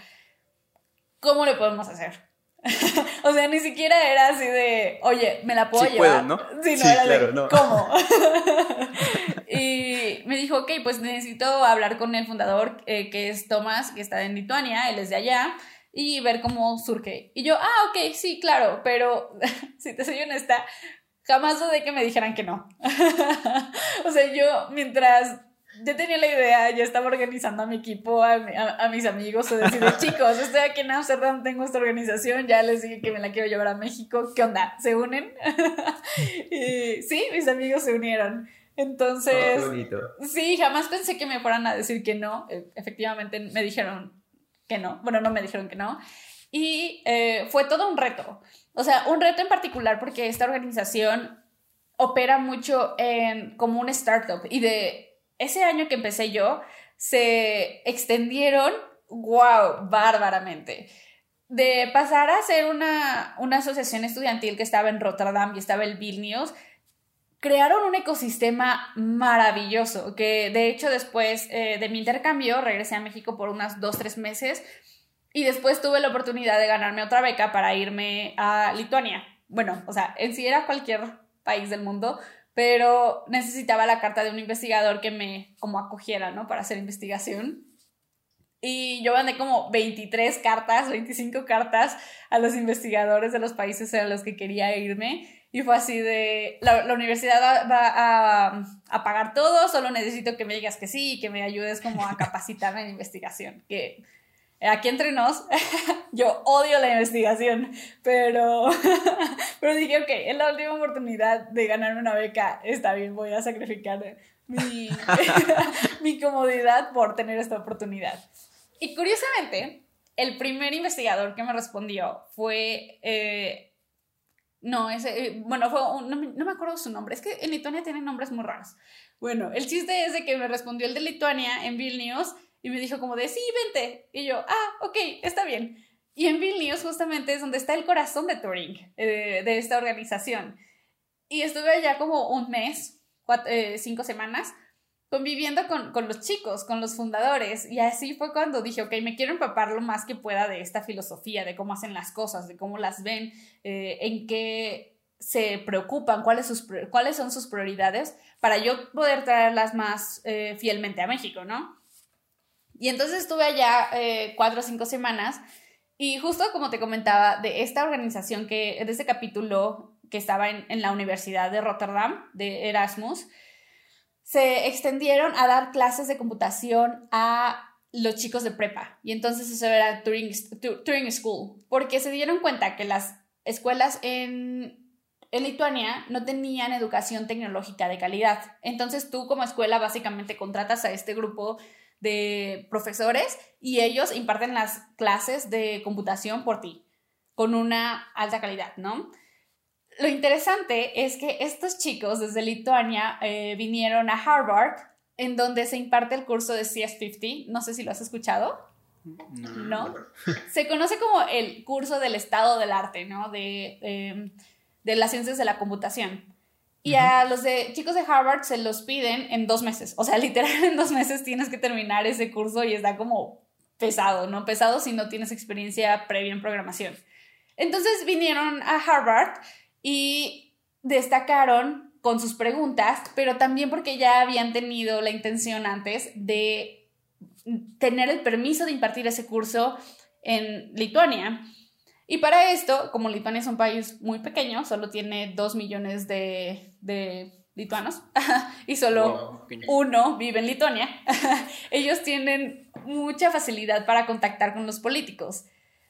¿Cómo lo podemos hacer? o sea, ni siquiera era así de, oye, me la puedo llevar. ¿no? Sí, no, era de, ¿cómo? y me dijo, ok, pues necesito hablar con el fundador, eh, que es Tomás, que está en Lituania, él es de allá, y ver cómo surge. Y yo, ah, ok, sí, claro, pero si te soy honesta, jamás dudé que me dijeran que no. o sea, yo mientras yo tenía la idea, yo estaba organizando a mi equipo, a, mis amigos, o decir, chicos, estoy aquí en Amsterdam, tengo esta organización, ya les dije que me la quiero llevar a México, ¿qué onda? ¿Se unen? y sí, mis amigos se unieron. Entonces, oh, sí, jamás pensé que me fueran a decir que no. E, efectivamente, me dijeron, que no. Bueno, no me dijeron que no. Y eh, fue todo un reto. O sea, un reto en particular porque esta organización opera mucho en, como un startup. Y de ese año que empecé yo, se extendieron, wow, bárbaramente. De pasar a ser una, una asociación estudiantil que estaba en Rotterdam y estaba en Vilnius, crearon un ecosistema maravilloso, que de hecho después eh, de mi intercambio regresé a México por unas dos, tres meses y después tuve la oportunidad de ganarme otra beca para irme a Lituania. Bueno, o sea, en sí era cualquier país del mundo, pero necesitaba la carta de un investigador que me como acogiera, ¿no? Para hacer investigación. Y yo mandé como 23 cartas, 25 cartas a los investigadores de los países a los que quería irme. Y fue así de, la, universidad va, a, a, pagar todo, solo necesito que me digas que sí y que me ayudes como a capacitarme en investigación. Que aquí entre nos, yo odio la investigación, pero, pero dije, ok, es la última oportunidad de ganar una beca, está bien, voy a sacrificar mi, mi comodidad por tener esta oportunidad. Y curiosamente, el primer investigador que me respondió fue... Eh, no, ese, eh, bueno, fue no, me acuerdo su nombre, es que en Lituania tienen nombres muy raros. Bueno, el chiste es de que me respondió el de Lituania en Vilnius y me dijo como de, sí, vente. Y yo, ah, ok, está bien. Y en Vilnius justamente es donde está el corazón de Turing, eh, de esta organización. Y estuve allá como un mes, eh, cinco semanas, conviviendo con, con, los chicos, con los fundadores. Y así fue cuando dije, ok, me quiero empapar lo más que pueda de esta filosofía, de cómo hacen las cosas, de cómo las ven, eh, en qué se preocupan, cuáles, sus, cuáles son sus prioridades, para yo poder traerlas más fielmente a México, ¿no? Y entonces estuve allá eh, cuatro o cinco semanas y justo como te comentaba, de esta organización que, de este capítulo que estaba en, en la Universidad de Rotterdam, de Erasmus, se extendieron a dar clases de computación a los chicos de prepa. Y entonces eso era Turing, Turing School, porque se dieron cuenta que las escuelas en, en Lituania no tenían educación tecnológica de calidad. Entonces tú como escuela básicamente contratas a este grupo de profesores y ellos imparten las clases de computación por ti, con una alta calidad, ¿no? lo interesante es que estos chicos desde Lituania eh, vinieron a Harvard, en donde se imparte el curso de CS50. No sé si lo has escuchado. No. Se conoce como el curso del estado del arte, ¿no? De, em, de las ciencias de la computación. Y a los de, chicos de Harvard se los piden en dos meses. O sea, literal, en dos meses tienes que terminar ese curso y está como pesado, ¿no? Pesado si no tienes experiencia previa en programación. Entonces vinieron a Harvard y destacaron con sus preguntas, pero también porque ya habían tenido la intención antes de tener el permiso de impartir ese curso en Lituania. Y para esto, como Lituania es un país muy pequeño, solo tiene dos millones de, lituanos y solo uno vive en Lituania, ellos tienen mucha facilidad para contactar con los políticos.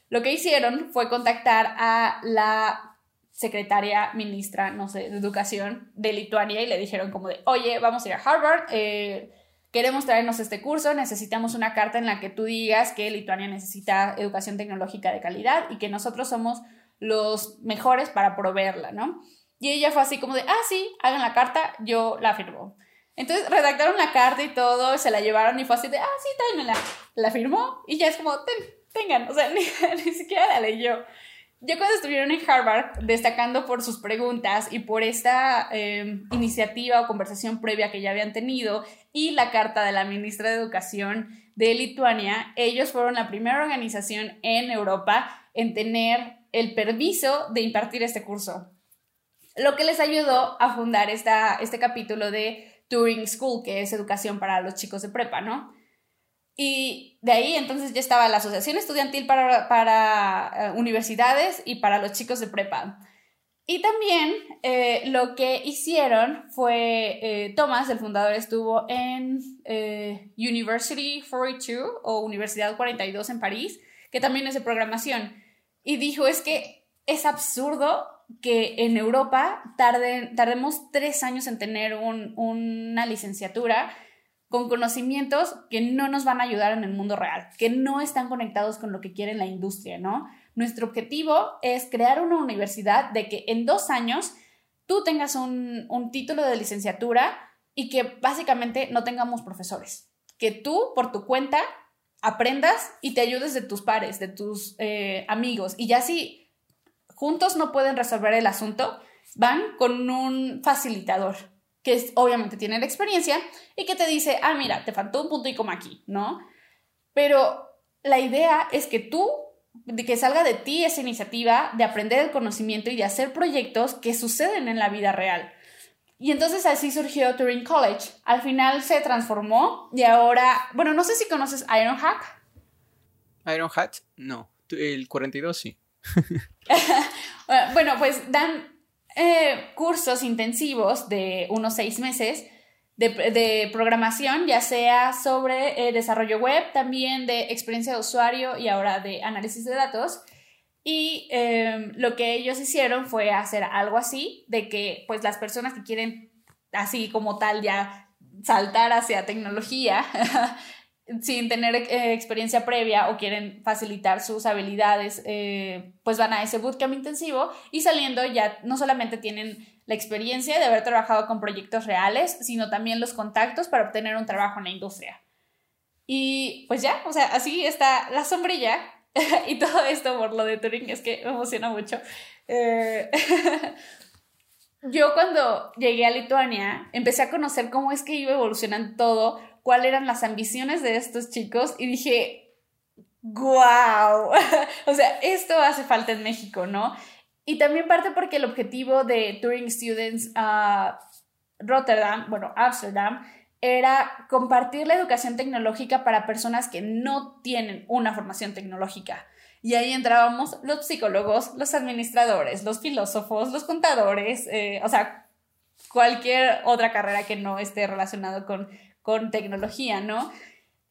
Lo que hicieron fue contactar a la secretaria, ministra, no sé, de educación de Lituania y le dijeron como de, oye, vamos a ir a Harvard, eh, queremos traernos este curso, necesitamos una carta en la que tú digas que Lituania necesita educación tecnológica de calidad y que nosotros somos los mejores para proveerla, ¿no? Y ella fue así como de, ah, sí, hagan la carta, yo la firmo. Entonces redactaron la carta y todo, se la llevaron y fue así de, ah, sí, tráemela. La firmó y ya es como, tengan, o sea, ni, ni siquiera la leyó. Yo cuando estuvieron en Harvard, destacando por sus preguntas y por esta em, iniciativa o conversación previa que ya habían tenido y la carta de la ministra de Educación de Lituania, ellos fueron la primera organización en Europa en tener el permiso de impartir este curso. Lo que les ayudó a fundar esta, este capítulo de Turing School, que es educación para los chicos de prepa, ¿no? Y de ahí entonces ya estaba la Asociación Estudiantil para, para eh, Universidades y para los chicos de prepa. Y también eh, lo que hicieron fue, eh, Thomas, el fundador, estuvo en University 42 o Universidad 42 en París, que también es de programación, y dijo es que es absurdo que en Europa tardemos tres años en tener una licenciatura con conocimientos que no nos van a ayudar en el mundo real, que no están conectados con lo que quiere la industria, ¿no? Nuestro objetivo es crear una universidad de que en dos años tú tengas un, título de licenciatura y que básicamente no tengamos profesores, que tú por tu cuenta aprendas y te ayudes de tus pares, de tus eh, amigos, y ya si juntos no pueden resolver el asunto, van con un facilitador, que obviamente tiene la experiencia y que te dice, ah, mira, te faltó un punto y coma aquí, ¿no? Pero la idea es que tú, de que salga de ti esa iniciativa de aprender el conocimiento y de hacer proyectos que suceden en la vida real. Y entonces así surgió Turing College. Al final se transformó y ahora, bueno, no sé si conoces Ironhack. Ironhack, no. El 42 sí. bueno, pues dan eh, cursos intensivos de unos seis meses de, programación, ya sea sobre eh, desarrollo web, también de experiencia de usuario y ahora de análisis de datos. Y em, lo que ellos hicieron fue hacer algo así, de que pues las personas que quieren así como tal ya saltar hacia tecnología sin tener eh, experiencia previa o quieren facilitar sus habilidades, eh, pues van a ese bootcamp intensivo y saliendo ya no solamente tienen la experiencia de haber trabajado con proyectos reales, sino también los contactos para obtener un trabajo en la industria. Y pues ya, o sea, así está la sombrilla y todo esto por lo de Turing es que me emociona mucho. Eh, yo cuando llegué a Lituania empecé a conocer cómo es que iba evolucionando todo cuáles eran las ambiciones de estos chicos y dije, wow, o sea, esto hace falta en México, ¿no? Y también parte porque el objetivo de Turing Students a Rotterdam, bueno, Amsterdam, era compartir la educación tecnológica para personas que no tienen una formación tecnológica. Y ahí entrábamos los psicólogos, los administradores, los filósofos, los contadores, eh, o sea, cualquier otra carrera que no esté relacionado con con tecnología, ¿no?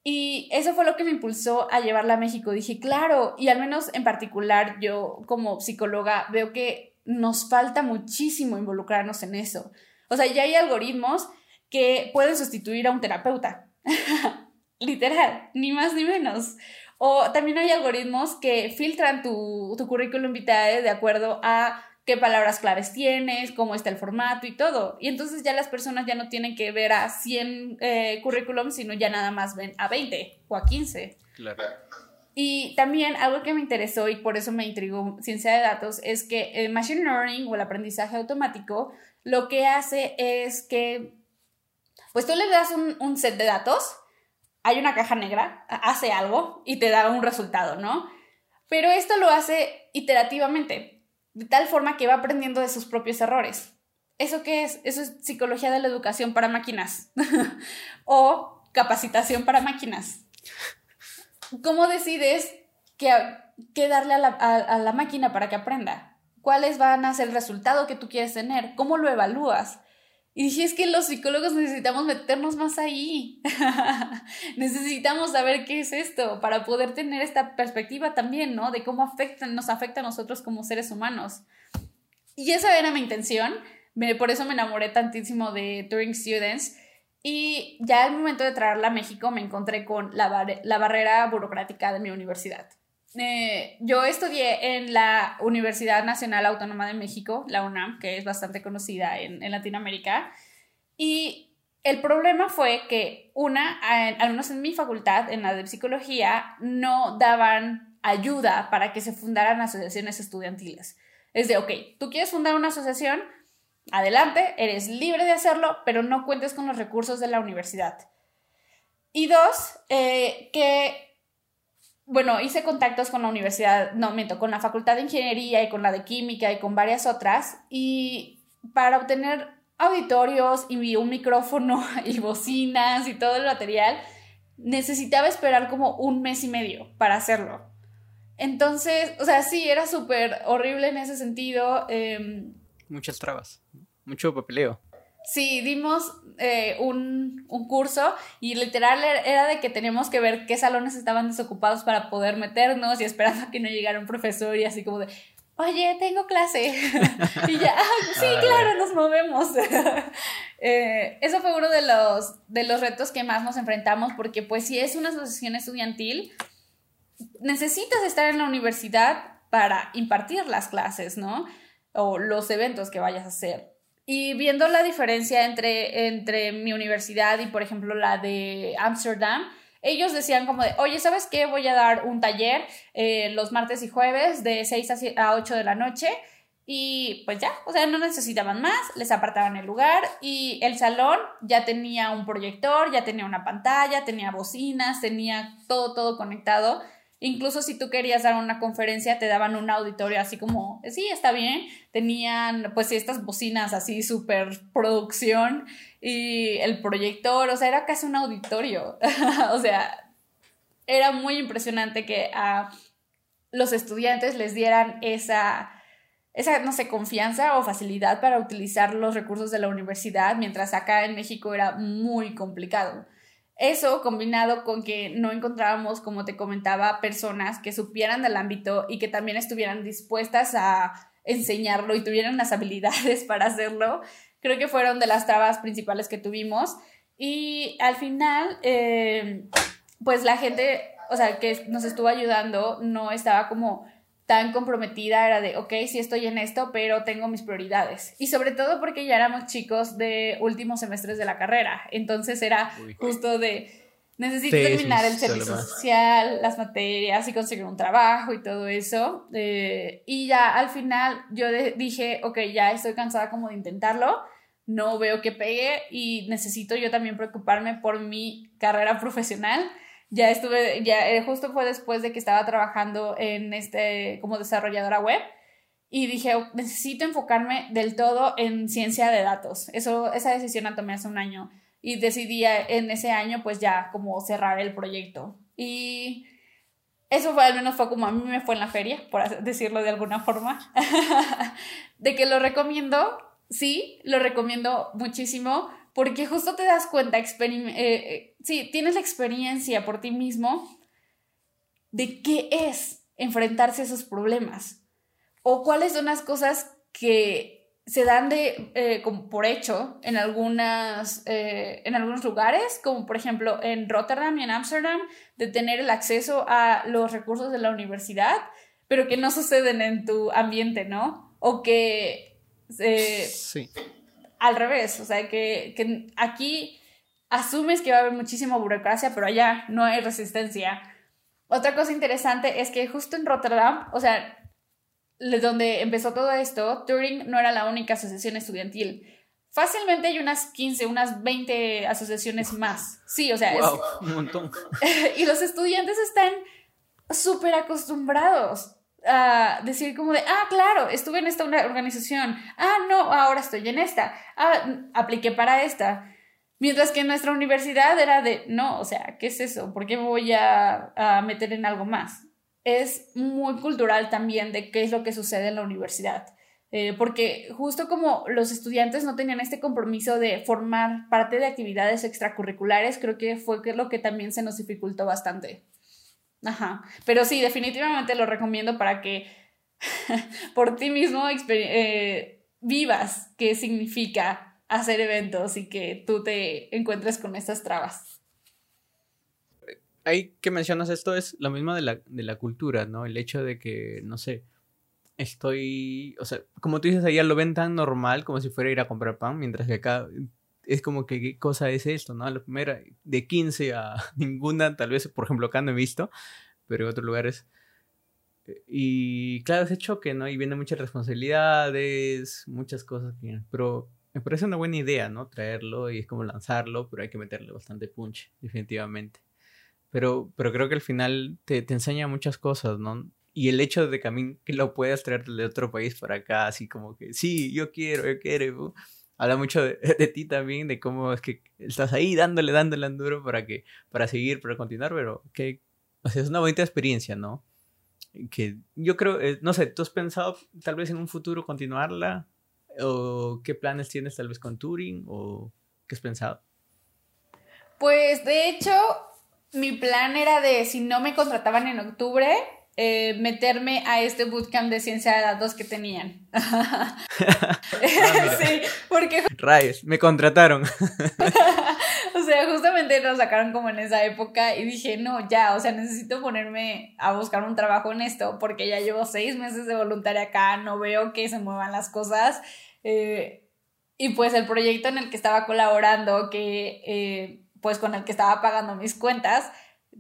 Y eso fue lo que me impulsó a llevarla a México. Dije, claro, y al menos en particular yo como psicóloga veo que nos falta muchísimo involucrarnos en eso. O sea, ya hay algoritmos que pueden sustituir a un terapeuta. Literal, ni más ni menos. O también hay algoritmos que filtran tu, tu currículum vitae de acuerdo a qué palabras claves tienes, cómo está el formato y todo. Y entonces ya las personas ya no tienen que ver a 100 eh, currículums, sino ya nada más ven a 20 o a 15. Claro. Y también algo que me interesó y por eso me intrigó ciencia de datos es que el machine learning o el aprendizaje automático lo que hace es que, pues tú le das un, un set de datos, hay una caja negra, hace algo y te da un resultado, ¿no? Pero esto lo hace iterativamente de tal forma que va aprendiendo de sus propios errores. ¿Eso qué es? Eso es psicología de la educación para máquinas o capacitación para máquinas. ¿Cómo decides qué, qué darle a la, a la máquina para que aprenda? ¿Cuáles van a ser el resultado que tú quieres tener? ¿Cómo lo evalúas? Y dije, es que los psicólogos necesitamos meternos más ahí. necesitamos saber qué es esto para poder tener esta perspectiva también, ¿no? De cómo afecta, nos afecta a nosotros como seres humanos. Y esa era mi intención. por eso me enamoré tantísimo de Turing Students. Y ya al momento de traerla a México me encontré con la, la barrera burocrática de mi universidad. Eh, yo estudié en la Universidad Nacional Autónoma de México, la UNAM, que es bastante conocida en, Latinoamérica. Y el problema fue que, una, al en mi facultad, en la de psicología, no daban ayuda para que se fundaran asociaciones estudiantiles. Es de, ok, tú quieres fundar una asociación, adelante, eres libre de hacerlo, pero no cuentes con los recursos de la universidad. Y dos, eh, que, bueno, hice contactos con la universidad, no, miento, con la Facultad de Ingeniería y con la de Química y con varias otras, y para obtener auditorios y un micrófono y bocinas y todo el material, necesitaba esperar como un mes y medio para hacerlo. Entonces, o sea, sí, era súper horrible en ese sentido. Em, Muchas trabas, mucho papeleo. Sí, dimos eh, un, un, curso y literal era de que teníamos que ver qué salones estaban desocupados para poder meternos y esperando a que no llegara un profesor y así como de, oye, tengo clase. y ya, ah, sí, claro, nos movemos. eh, eso fue uno de los, de los retos que más nos enfrentamos, porque pues si es una asociación estudiantil, necesitas estar en la universidad para impartir las clases, ¿no? O los eventos que vayas a hacer. Y viendo la diferencia entre, entre mi universidad y, por ejemplo, la de Ámsterdam, ellos decían como de, oye, ¿sabes qué? Voy a dar un taller eh, los martes y jueves de 6 a 8 de la noche. Y pues ya, o sea, no necesitaban más, les apartaban el lugar y el salón ya tenía un proyector, ya tenía una pantalla, tenía bocinas, tenía todo, todo conectado. Incluso si tú querías dar una conferencia, te daban un auditorio así como, sí, está bien. Tenían pues estas bocinas así, súper producción y el proyector, o sea, era casi un auditorio. o sea, era muy impresionante que a los estudiantes les dieran esa, esa, no sé, confianza o facilidad para utilizar los recursos de la universidad, mientras acá en México era muy complicado. Eso combinado con que no encontrábamos, como te comentaba, personas que supieran del ámbito y que también estuvieran dispuestas a enseñarlo y tuvieran las habilidades para hacerlo, creo que fueron de las trabas principales que tuvimos. Y al final, eh, pues la gente, o sea, que nos estuvo ayudando, no estaba como tan comprometida, era de, ok, sí estoy en esto, pero tengo mis prioridades. Y sobre todo porque ya éramos chicos de últimos semestres de la carrera, entonces era justo de, necesito terminar el servicio social, las materias y conseguir un trabajo y todo eso. Eh, y ya al final yo dije, ok, ya estoy cansada como de intentarlo, no veo que pegue y necesito yo también preocuparme por mi carrera profesional ya estuve, ya eh, justo fue después de que estaba trabajando en este, como desarrolladora web, y dije, oh, necesito enfocarme del todo en ciencia de datos. Eso, esa decisión la tomé hace un año y decidí en ese año pues ya como cerrar el proyecto. Y eso fue al menos fue como a mí me fue en la feria, por decirlo de alguna forma. de que lo recomiendo, sí, lo recomiendo muchísimo porque justo te das cuenta, eh, eh, sí, tienes la experiencia por ti mismo de qué es enfrentarse a esos problemas o cuáles son las cosas que se dan de eh, por hecho en algunas en algunos lugares como por ejemplo en Rotterdam y en Amsterdam de tener el acceso a los recursos de la universidad pero que no suceden en tu ambiente no o que sí al revés, o sea, que, aquí asumes que va a haber muchísima burocracia, pero allá no hay resistencia. Otra cosa interesante es que justo en Rotterdam, o sea, donde empezó todo esto, Turing no era la única asociación estudiantil. Fácilmente hay unas 15, unas 20 asociaciones más. Sí, o sea, es... un montón. y los estudiantes están súper acostumbrados a decir como de, ah, claro, estuve en esta organización, ah, no, ahora estoy en esta, ah, apliqué para esta. Mientras que nuestra universidad era de, no, o sea, ¿qué es eso? ¿Por qué me voy a, a meter en algo más? Es muy cultural también de qué es lo que sucede en la universidad. Eh, porque justo como los estudiantes no tenían este compromiso de formar parte de actividades extracurriculares, creo que fue lo que también se nos dificultó bastante. Ajá. Pero sí, definitivamente lo recomiendo para que por ti mismo eh, vivas qué significa hacer eventos y que tú te encuentres con estas trabas. Ahí que mencionas esto es lo mismo de la, de la cultura, ¿no? El hecho de que, no sé, estoy, o sea, como tú dices, allá lo ven tan normal como si fuera ir a comprar pan, mientras que acá es como que qué cosa es esto, ¿no? La primera, de 15 a ninguna, tal vez, por ejemplo, acá no he visto, pero en otros lugares. Eh, y claro, ese choque, ¿no? Y vienen muchas responsabilidades, muchas cosas, pero me parece una buena idea, ¿no? Traerlo y es como lanzarlo, pero hay que meterle bastante punch, definitivamente. Pero, pero creo que al final te, te enseña muchas cosas, ¿no? Y el hecho de que, que lo puedas traer de otro país para acá, así como que, sí, yo quiero, yo quiero, habla mucho de, de, ti también, de cómo es que estás ahí dándole, dándole en duro para, que, para seguir, para continuar, pero que, o sea, es una bonita experiencia, ¿no? Que yo creo, eh, no sé, ¿tú has pensado tal vez en un futuro continuarla? ¿O qué planes tienes tal vez con Turing? ¿O qué has pensado? Pues de hecho, mi plan era de si no me contrataban en octubre, eh, meterme a este bootcamp de ciencia de datos que tenían. ah, sí, porque... Rayos, me contrataron. o sea, justamente nos sacaron como en esa época y dije, no, ya, o sea, necesito ponerme a buscar un trabajo en esto porque ya llevo seis meses de voluntaria acá, no veo que se muevan las cosas. Eh, y pues el proyecto en el que estaba colaborando, que eh, pues con el que estaba pagando mis cuentas,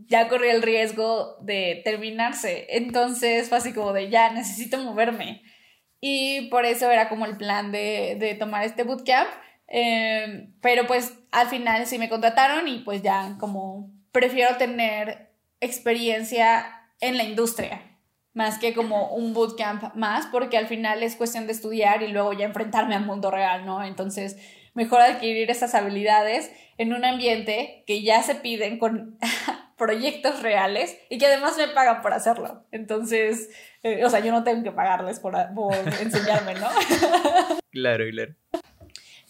ya corría el riesgo de terminarse. Entonces fue así como de ya, necesito moverme. Y por eso era como el plan de, de tomar este bootcamp. Eh, pero pues al final sí me contrataron y pues ya como prefiero tener experiencia en la industria más que como un bootcamp más, porque al final es cuestión de estudiar y luego ya enfrentarme al mundo real, ¿no? Entonces, mejor adquirir esas habilidades en un ambiente que ya se piden con proyectos reales y que además me pagan por hacerlo. Entonces, eh, o sea, yo no tengo que pagarles por, enseñarme, ¿no? claro, claro.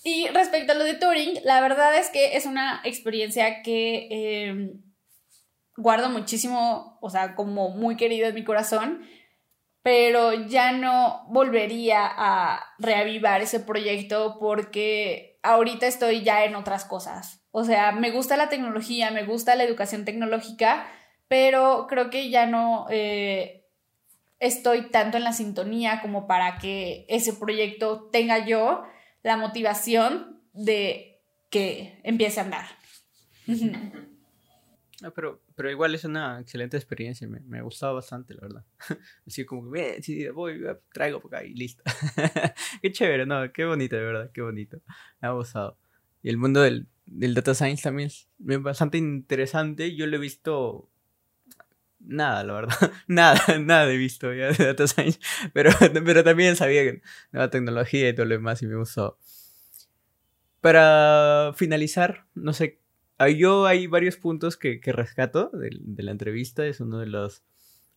Y respecto a lo de Turing, la verdad es que es una experiencia que em, guardo muchísimo, o sea, como muy querido en mi corazón, pero ya no volvería a reavivar ese proyecto porque ahorita estoy ya en otras cosas. O sea, me gusta la tecnología, me gusta la educación tecnológica, pero creo que ya no eh, estoy tanto en la sintonía como para que ese proyecto tenga yo la motivación de que empiece a andar. Ah, pero, pero igual es una excelente experiencia, me, me ha gustado bastante, la verdad. Así como que, sí, voy, traigo por acá y listo. qué chévere, no, qué bonito, de verdad, qué bonito. Me ha gustado. Y el mundo del, del data science también es bastante interesante. Yo lo he visto nada, la verdad. nada, nada he visto ya de data science. Pero, pero también sabía que la tecnología y todo lo demás y me gustó. Para finalizar, no sé, yo hay varios puntos que, que rescato de, de, la entrevista. Es uno de los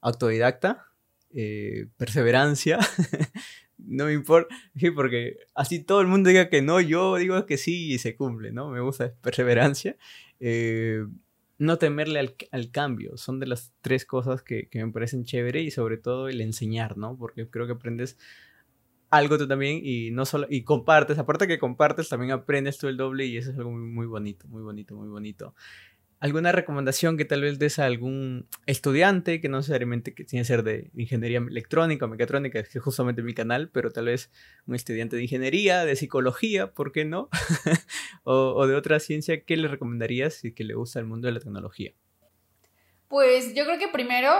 autodidacta, eh, perseverancia, no me importa, sí, porque así todo el mundo diga que no, yo digo que sí y se cumple, ¿no? Me gusta perseverancia. Eh, no temerle al, al, cambio, son de las tres cosas que, que, me parecen chévere y sobre todo el enseñar, ¿no? Porque creo que aprendes algo tú también y no solo y compartes, aparte que compartes, también aprendes tú el doble y eso es algo muy, bonito, muy bonito, muy bonito alguna recomendación que tal vez des a algún estudiante, que no necesariamente que tiene que ser de ingeniería electrónica o mecatrónica, que es justamente mi canal, pero tal vez un estudiante de ingeniería, de psicología, ¿por qué no? o, o, de otra ciencia, ¿qué le recomendarías si que le gusta el mundo de la tecnología? Pues yo creo que primero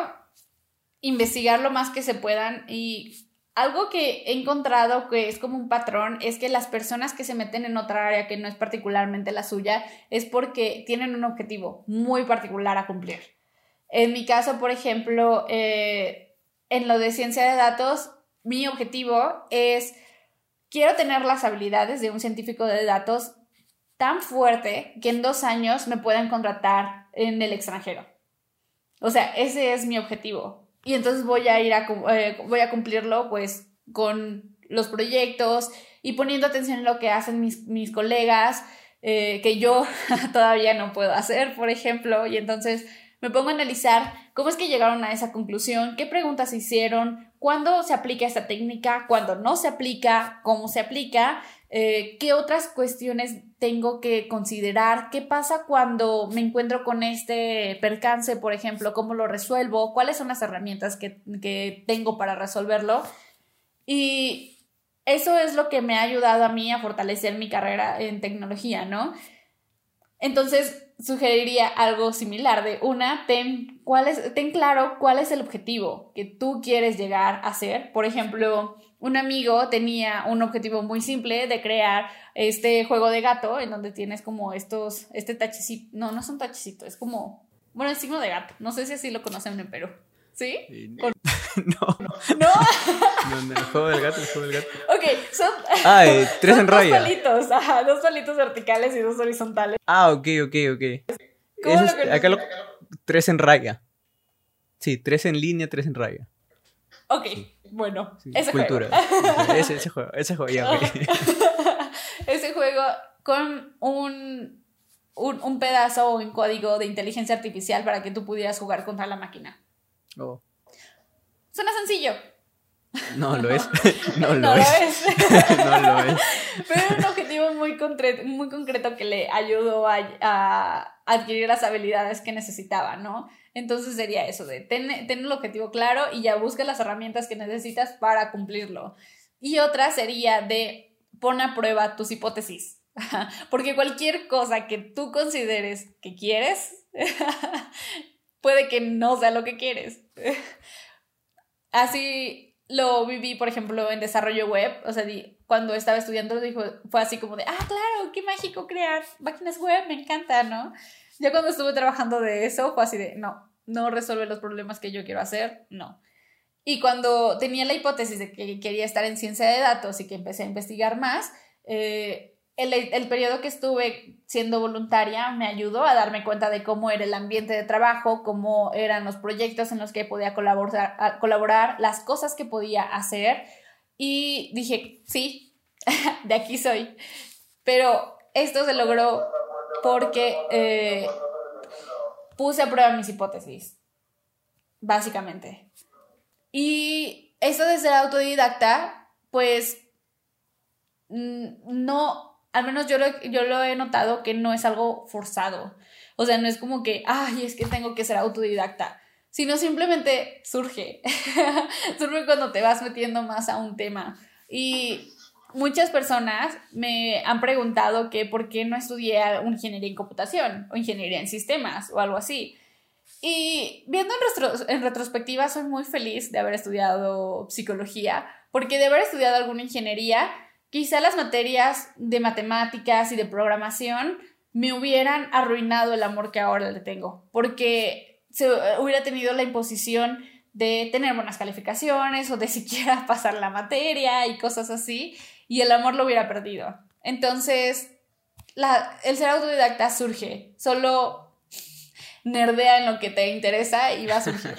investigar lo más que se puedan y algo que he encontrado que es como un patrón es que las personas que se meten en otra área que no es particularmente la suya es porque tienen un objetivo muy particular a cumplir. En mi caso, por ejemplo, eh, en lo de ciencia de datos, mi objetivo es, quiero tener las habilidades de un científico de datos tan fuerte que en dos años me puedan contratar en el extranjero. O sea, ese es mi objetivo y entonces voy a ir a, eh, voy a cumplirlo pues con los proyectos y poniendo atención en lo que hacen mis, mis colegas, eh, que yo todavía no puedo hacer, por ejemplo, y entonces me pongo a analizar cómo es que llegaron a esa conclusión, qué preguntas hicieron, cuándo se aplica esta técnica, cuándo no se aplica, cómo se aplica, Eh, ¿Qué otras cuestiones tengo que considerar? ¿Qué pasa cuando me encuentro con este percance, por ejemplo? ¿Cómo lo resuelvo? ¿Cuáles son las herramientas que, tengo para resolverlo? Y eso es lo que me ha ayudado a mí a fortalecer mi carrera en tecnología, ¿no? Entonces, sugeriría algo similar de una, ten, cuál es, ten claro cuál es el objetivo que tú quieres llegar a ser. Por ejemplo, un amigo tenía un objetivo muy simple de crear este juego de gato en donde tienes como estos, este tachecito, no, no es un tachecito, es como, bueno, el signo de gato. No sé si así lo conocen en Perú. ¿Sí? no. no. ¿No? no, el juego del gato, el juego del gato. Ok, son. Ah, eh, tres en raya. Dos palitos, ajá, dos palitos verticales y dos horizontales. Ah, ok, ok, ok. ¿Cómo lo es, acá lo, tres en raya. Sí, tres en línea, tres en raya. Ok, bueno, ese cultura. juego. ese, ese juego, ese juego, ya, okay. ese juego con un, un, un pedazo o un código de inteligencia artificial para que tú pudieras jugar contra la máquina. Oh. Suena sencillo. No lo es. No lo, es. no lo es. Pero era un objetivo muy concreto, muy concreto que le ayudó a, a, adquirir las habilidades que necesitaba, ¿no? Entonces sería eso de tener el objetivo claro y ya busca las herramientas que necesitas para cumplirlo. Y otra sería de pon a prueba tus hipótesis. Porque cualquier cosa que tú consideres que quieres, puede que no sea lo que quieres. Así lo viví, por ejemplo, en desarrollo web. O sea, cuando estaba estudiando, dijo, fue así como de, ah, claro, qué mágico crear máquinas web, me encanta, ¿no? Ya cuando estuve trabajando de eso, fue así de, no, no resuelve los problemas que yo quiero hacer, no. Y cuando tenía la hipótesis de que quería estar en ciencia de datos y que empecé a investigar más, eh, el, el, periodo que estuve siendo voluntaria me ayudó a darme cuenta de cómo era el ambiente de trabajo, cómo eran los proyectos en los que podía colaborar, colaborar las cosas que podía hacer. Y dije, sí, de aquí soy. Pero esto se logró porque eh, puse a prueba mis hipótesis, básicamente. Y eso de ser autodidacta, pues no al menos yo lo, yo lo he notado que no es algo forzado. O sea, no es como que, ay, es que tengo que ser autodidacta, sino simplemente surge. surge cuando te vas metiendo más a un tema. Y muchas personas me han preguntado que por qué no estudié ingeniería en computación o ingeniería en sistemas o algo así. Y viendo en, retrospectiva, soy muy feliz de haber estudiado psicología, porque de haber estudiado alguna ingeniería, quizá las materias de matemáticas y de programación me hubieran arruinado el amor que ahora le tengo, porque se hubiera tenido la imposición de tener buenas calificaciones o de siquiera pasar la materia y cosas así, y el amor lo hubiera perdido. Entonces, la, el ser autodidacta surge, solo nerdea en lo que te interesa y va a surgir.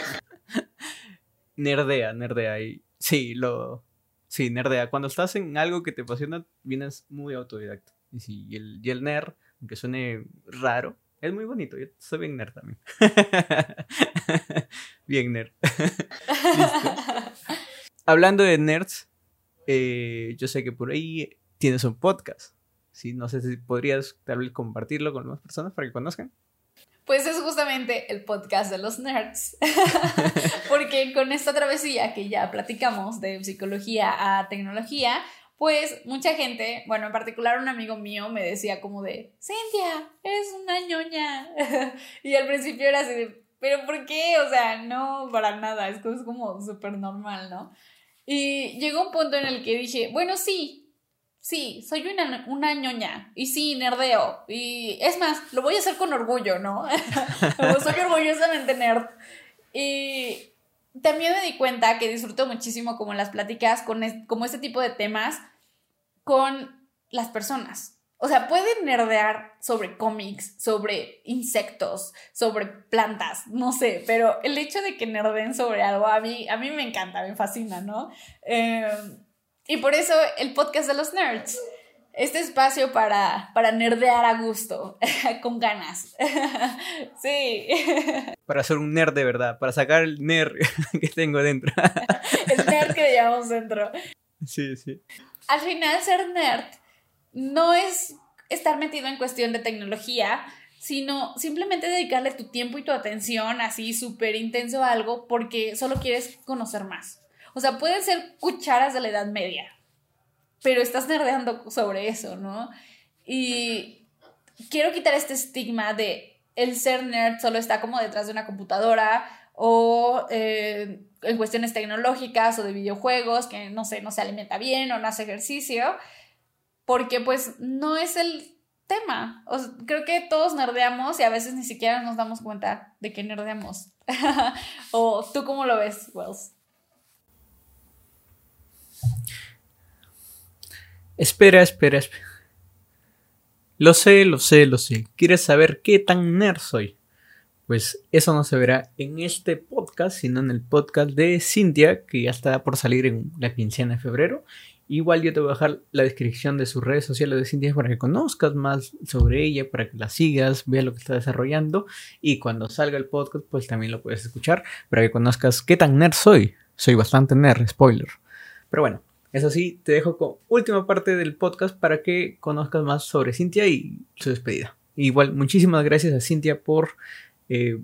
nerdea, nerdea, y sí, lo, Sí, nerdea. Cuando estás en algo que te apasiona, vienes muy autodidacto. Y sí, y el, y el nerd, aunque suene raro, es muy bonito. Yo soy bien nerd también. bien nerd. Hablando de nerds, eh, yo sé que por ahí tienes un podcast. ¿sí? No sé si podrías tal vez compartirlo con más personas para que conozcan. Pues es justamente el podcast de los nerds, porque con esta travesía que ya platicamos de psicología a tecnología, pues mucha gente, bueno, en particular un amigo mío me decía como de, Cintia, eres una ñoña. y al principio era así de, pero ¿por qué? O sea, no, para nada, es como súper normal, ¿no? Y llegó un punto en el que dije, bueno, sí, Sí, soy una, una ñoña. Y sí, nerdeo. Y es más, lo voy a hacer con orgullo, ¿no? soy orgullosamente nerd. Y también me di cuenta que disfruto muchísimo como las pláticas con como este tipo de temas con las personas. O sea, pueden nerdear sobre cómics, sobre insectos, sobre plantas, no sé, pero el hecho de que nerdeen sobre algo a mí, a mí me encanta, me fascina, ¿no? Eh, y por eso el podcast de los nerds. Este espacio para, para nerdear a gusto, con ganas. sí. Para ser un nerd de verdad, para sacar el nerd que tengo dentro. el nerd que llevamos dentro. Sí, sí. Al final, ser nerd no es estar metido en cuestión de tecnología, sino simplemente dedicarle tu tiempo y tu atención así súper intenso a algo porque solo quieres conocer más. O sea, pueden ser cucharas de la Edad Media, pero estás nerdeando sobre eso, ¿no? Y quiero quitar este estigma de el ser nerd solo está como detrás de una computadora o eh, en cuestiones tecnológicas o de videojuegos, que no sé, no se alimenta bien o no hace ejercicio, porque pues no es el tema. creo que todos nerdeamos y a veces ni siquiera nos damos cuenta de que nerdeamos. o tú cómo lo ves, Wells? Espera, espera, espera. Lo sé, lo sé, lo sé. ¿Quieres saber qué tan nerd soy? Pues eso no se verá en este podcast, sino en el podcast de Cintia, que ya está por salir en la quincena de febrero. Igual yo te voy a dejar la descripción de sus redes sociales de Cintia para que conozcas más sobre ella, para que la sigas, veas lo que está desarrollando y cuando salga el podcast pues también lo puedes escuchar para que conozcas qué tan nerd soy. Soy bastante nerd, spoiler. Pero bueno, eso sí, te dejo con última parte del podcast para que conozcas más sobre Cintia y su despedida. Igual, muchísimas gracias a Cintia por eh,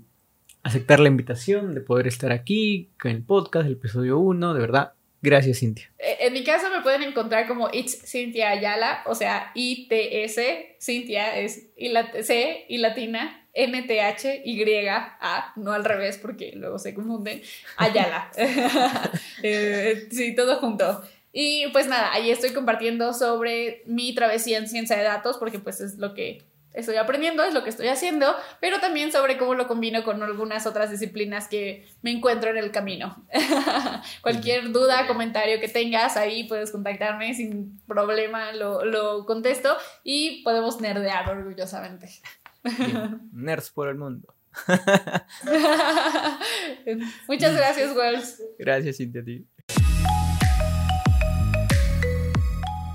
aceptar la invitación de poder estar aquí con el podcast, el episodio 1. De verdad, gracias, Cintia. Eh, en mi caso me pueden encontrar como It's Cintia Ayala, o sea, I-T-S, Cintia es y la C y latina, N-T-H-Y-A, no al revés porque luego se confunden, Ayala. Eh, sí, todo junto. Y pues nada, ahí estoy compartiendo sobre mi travesía en ciencia de datos, porque pues es lo que estoy aprendiendo, es lo que estoy haciendo, pero también sobre cómo lo combino con algunas otras disciplinas que me encuentro en el camino. Cualquier duda, comentario que tengas, ahí puedes contactarme sin problema, lo, lo contesto y podemos nerdear orgullosamente. Nerds por el mundo. Muchas gracias, Wells. Gracias, Cintia.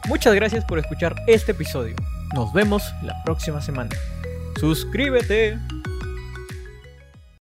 Muchas gracias por escuchar este episodio. Nos vemos la próxima semana. Suscríbete.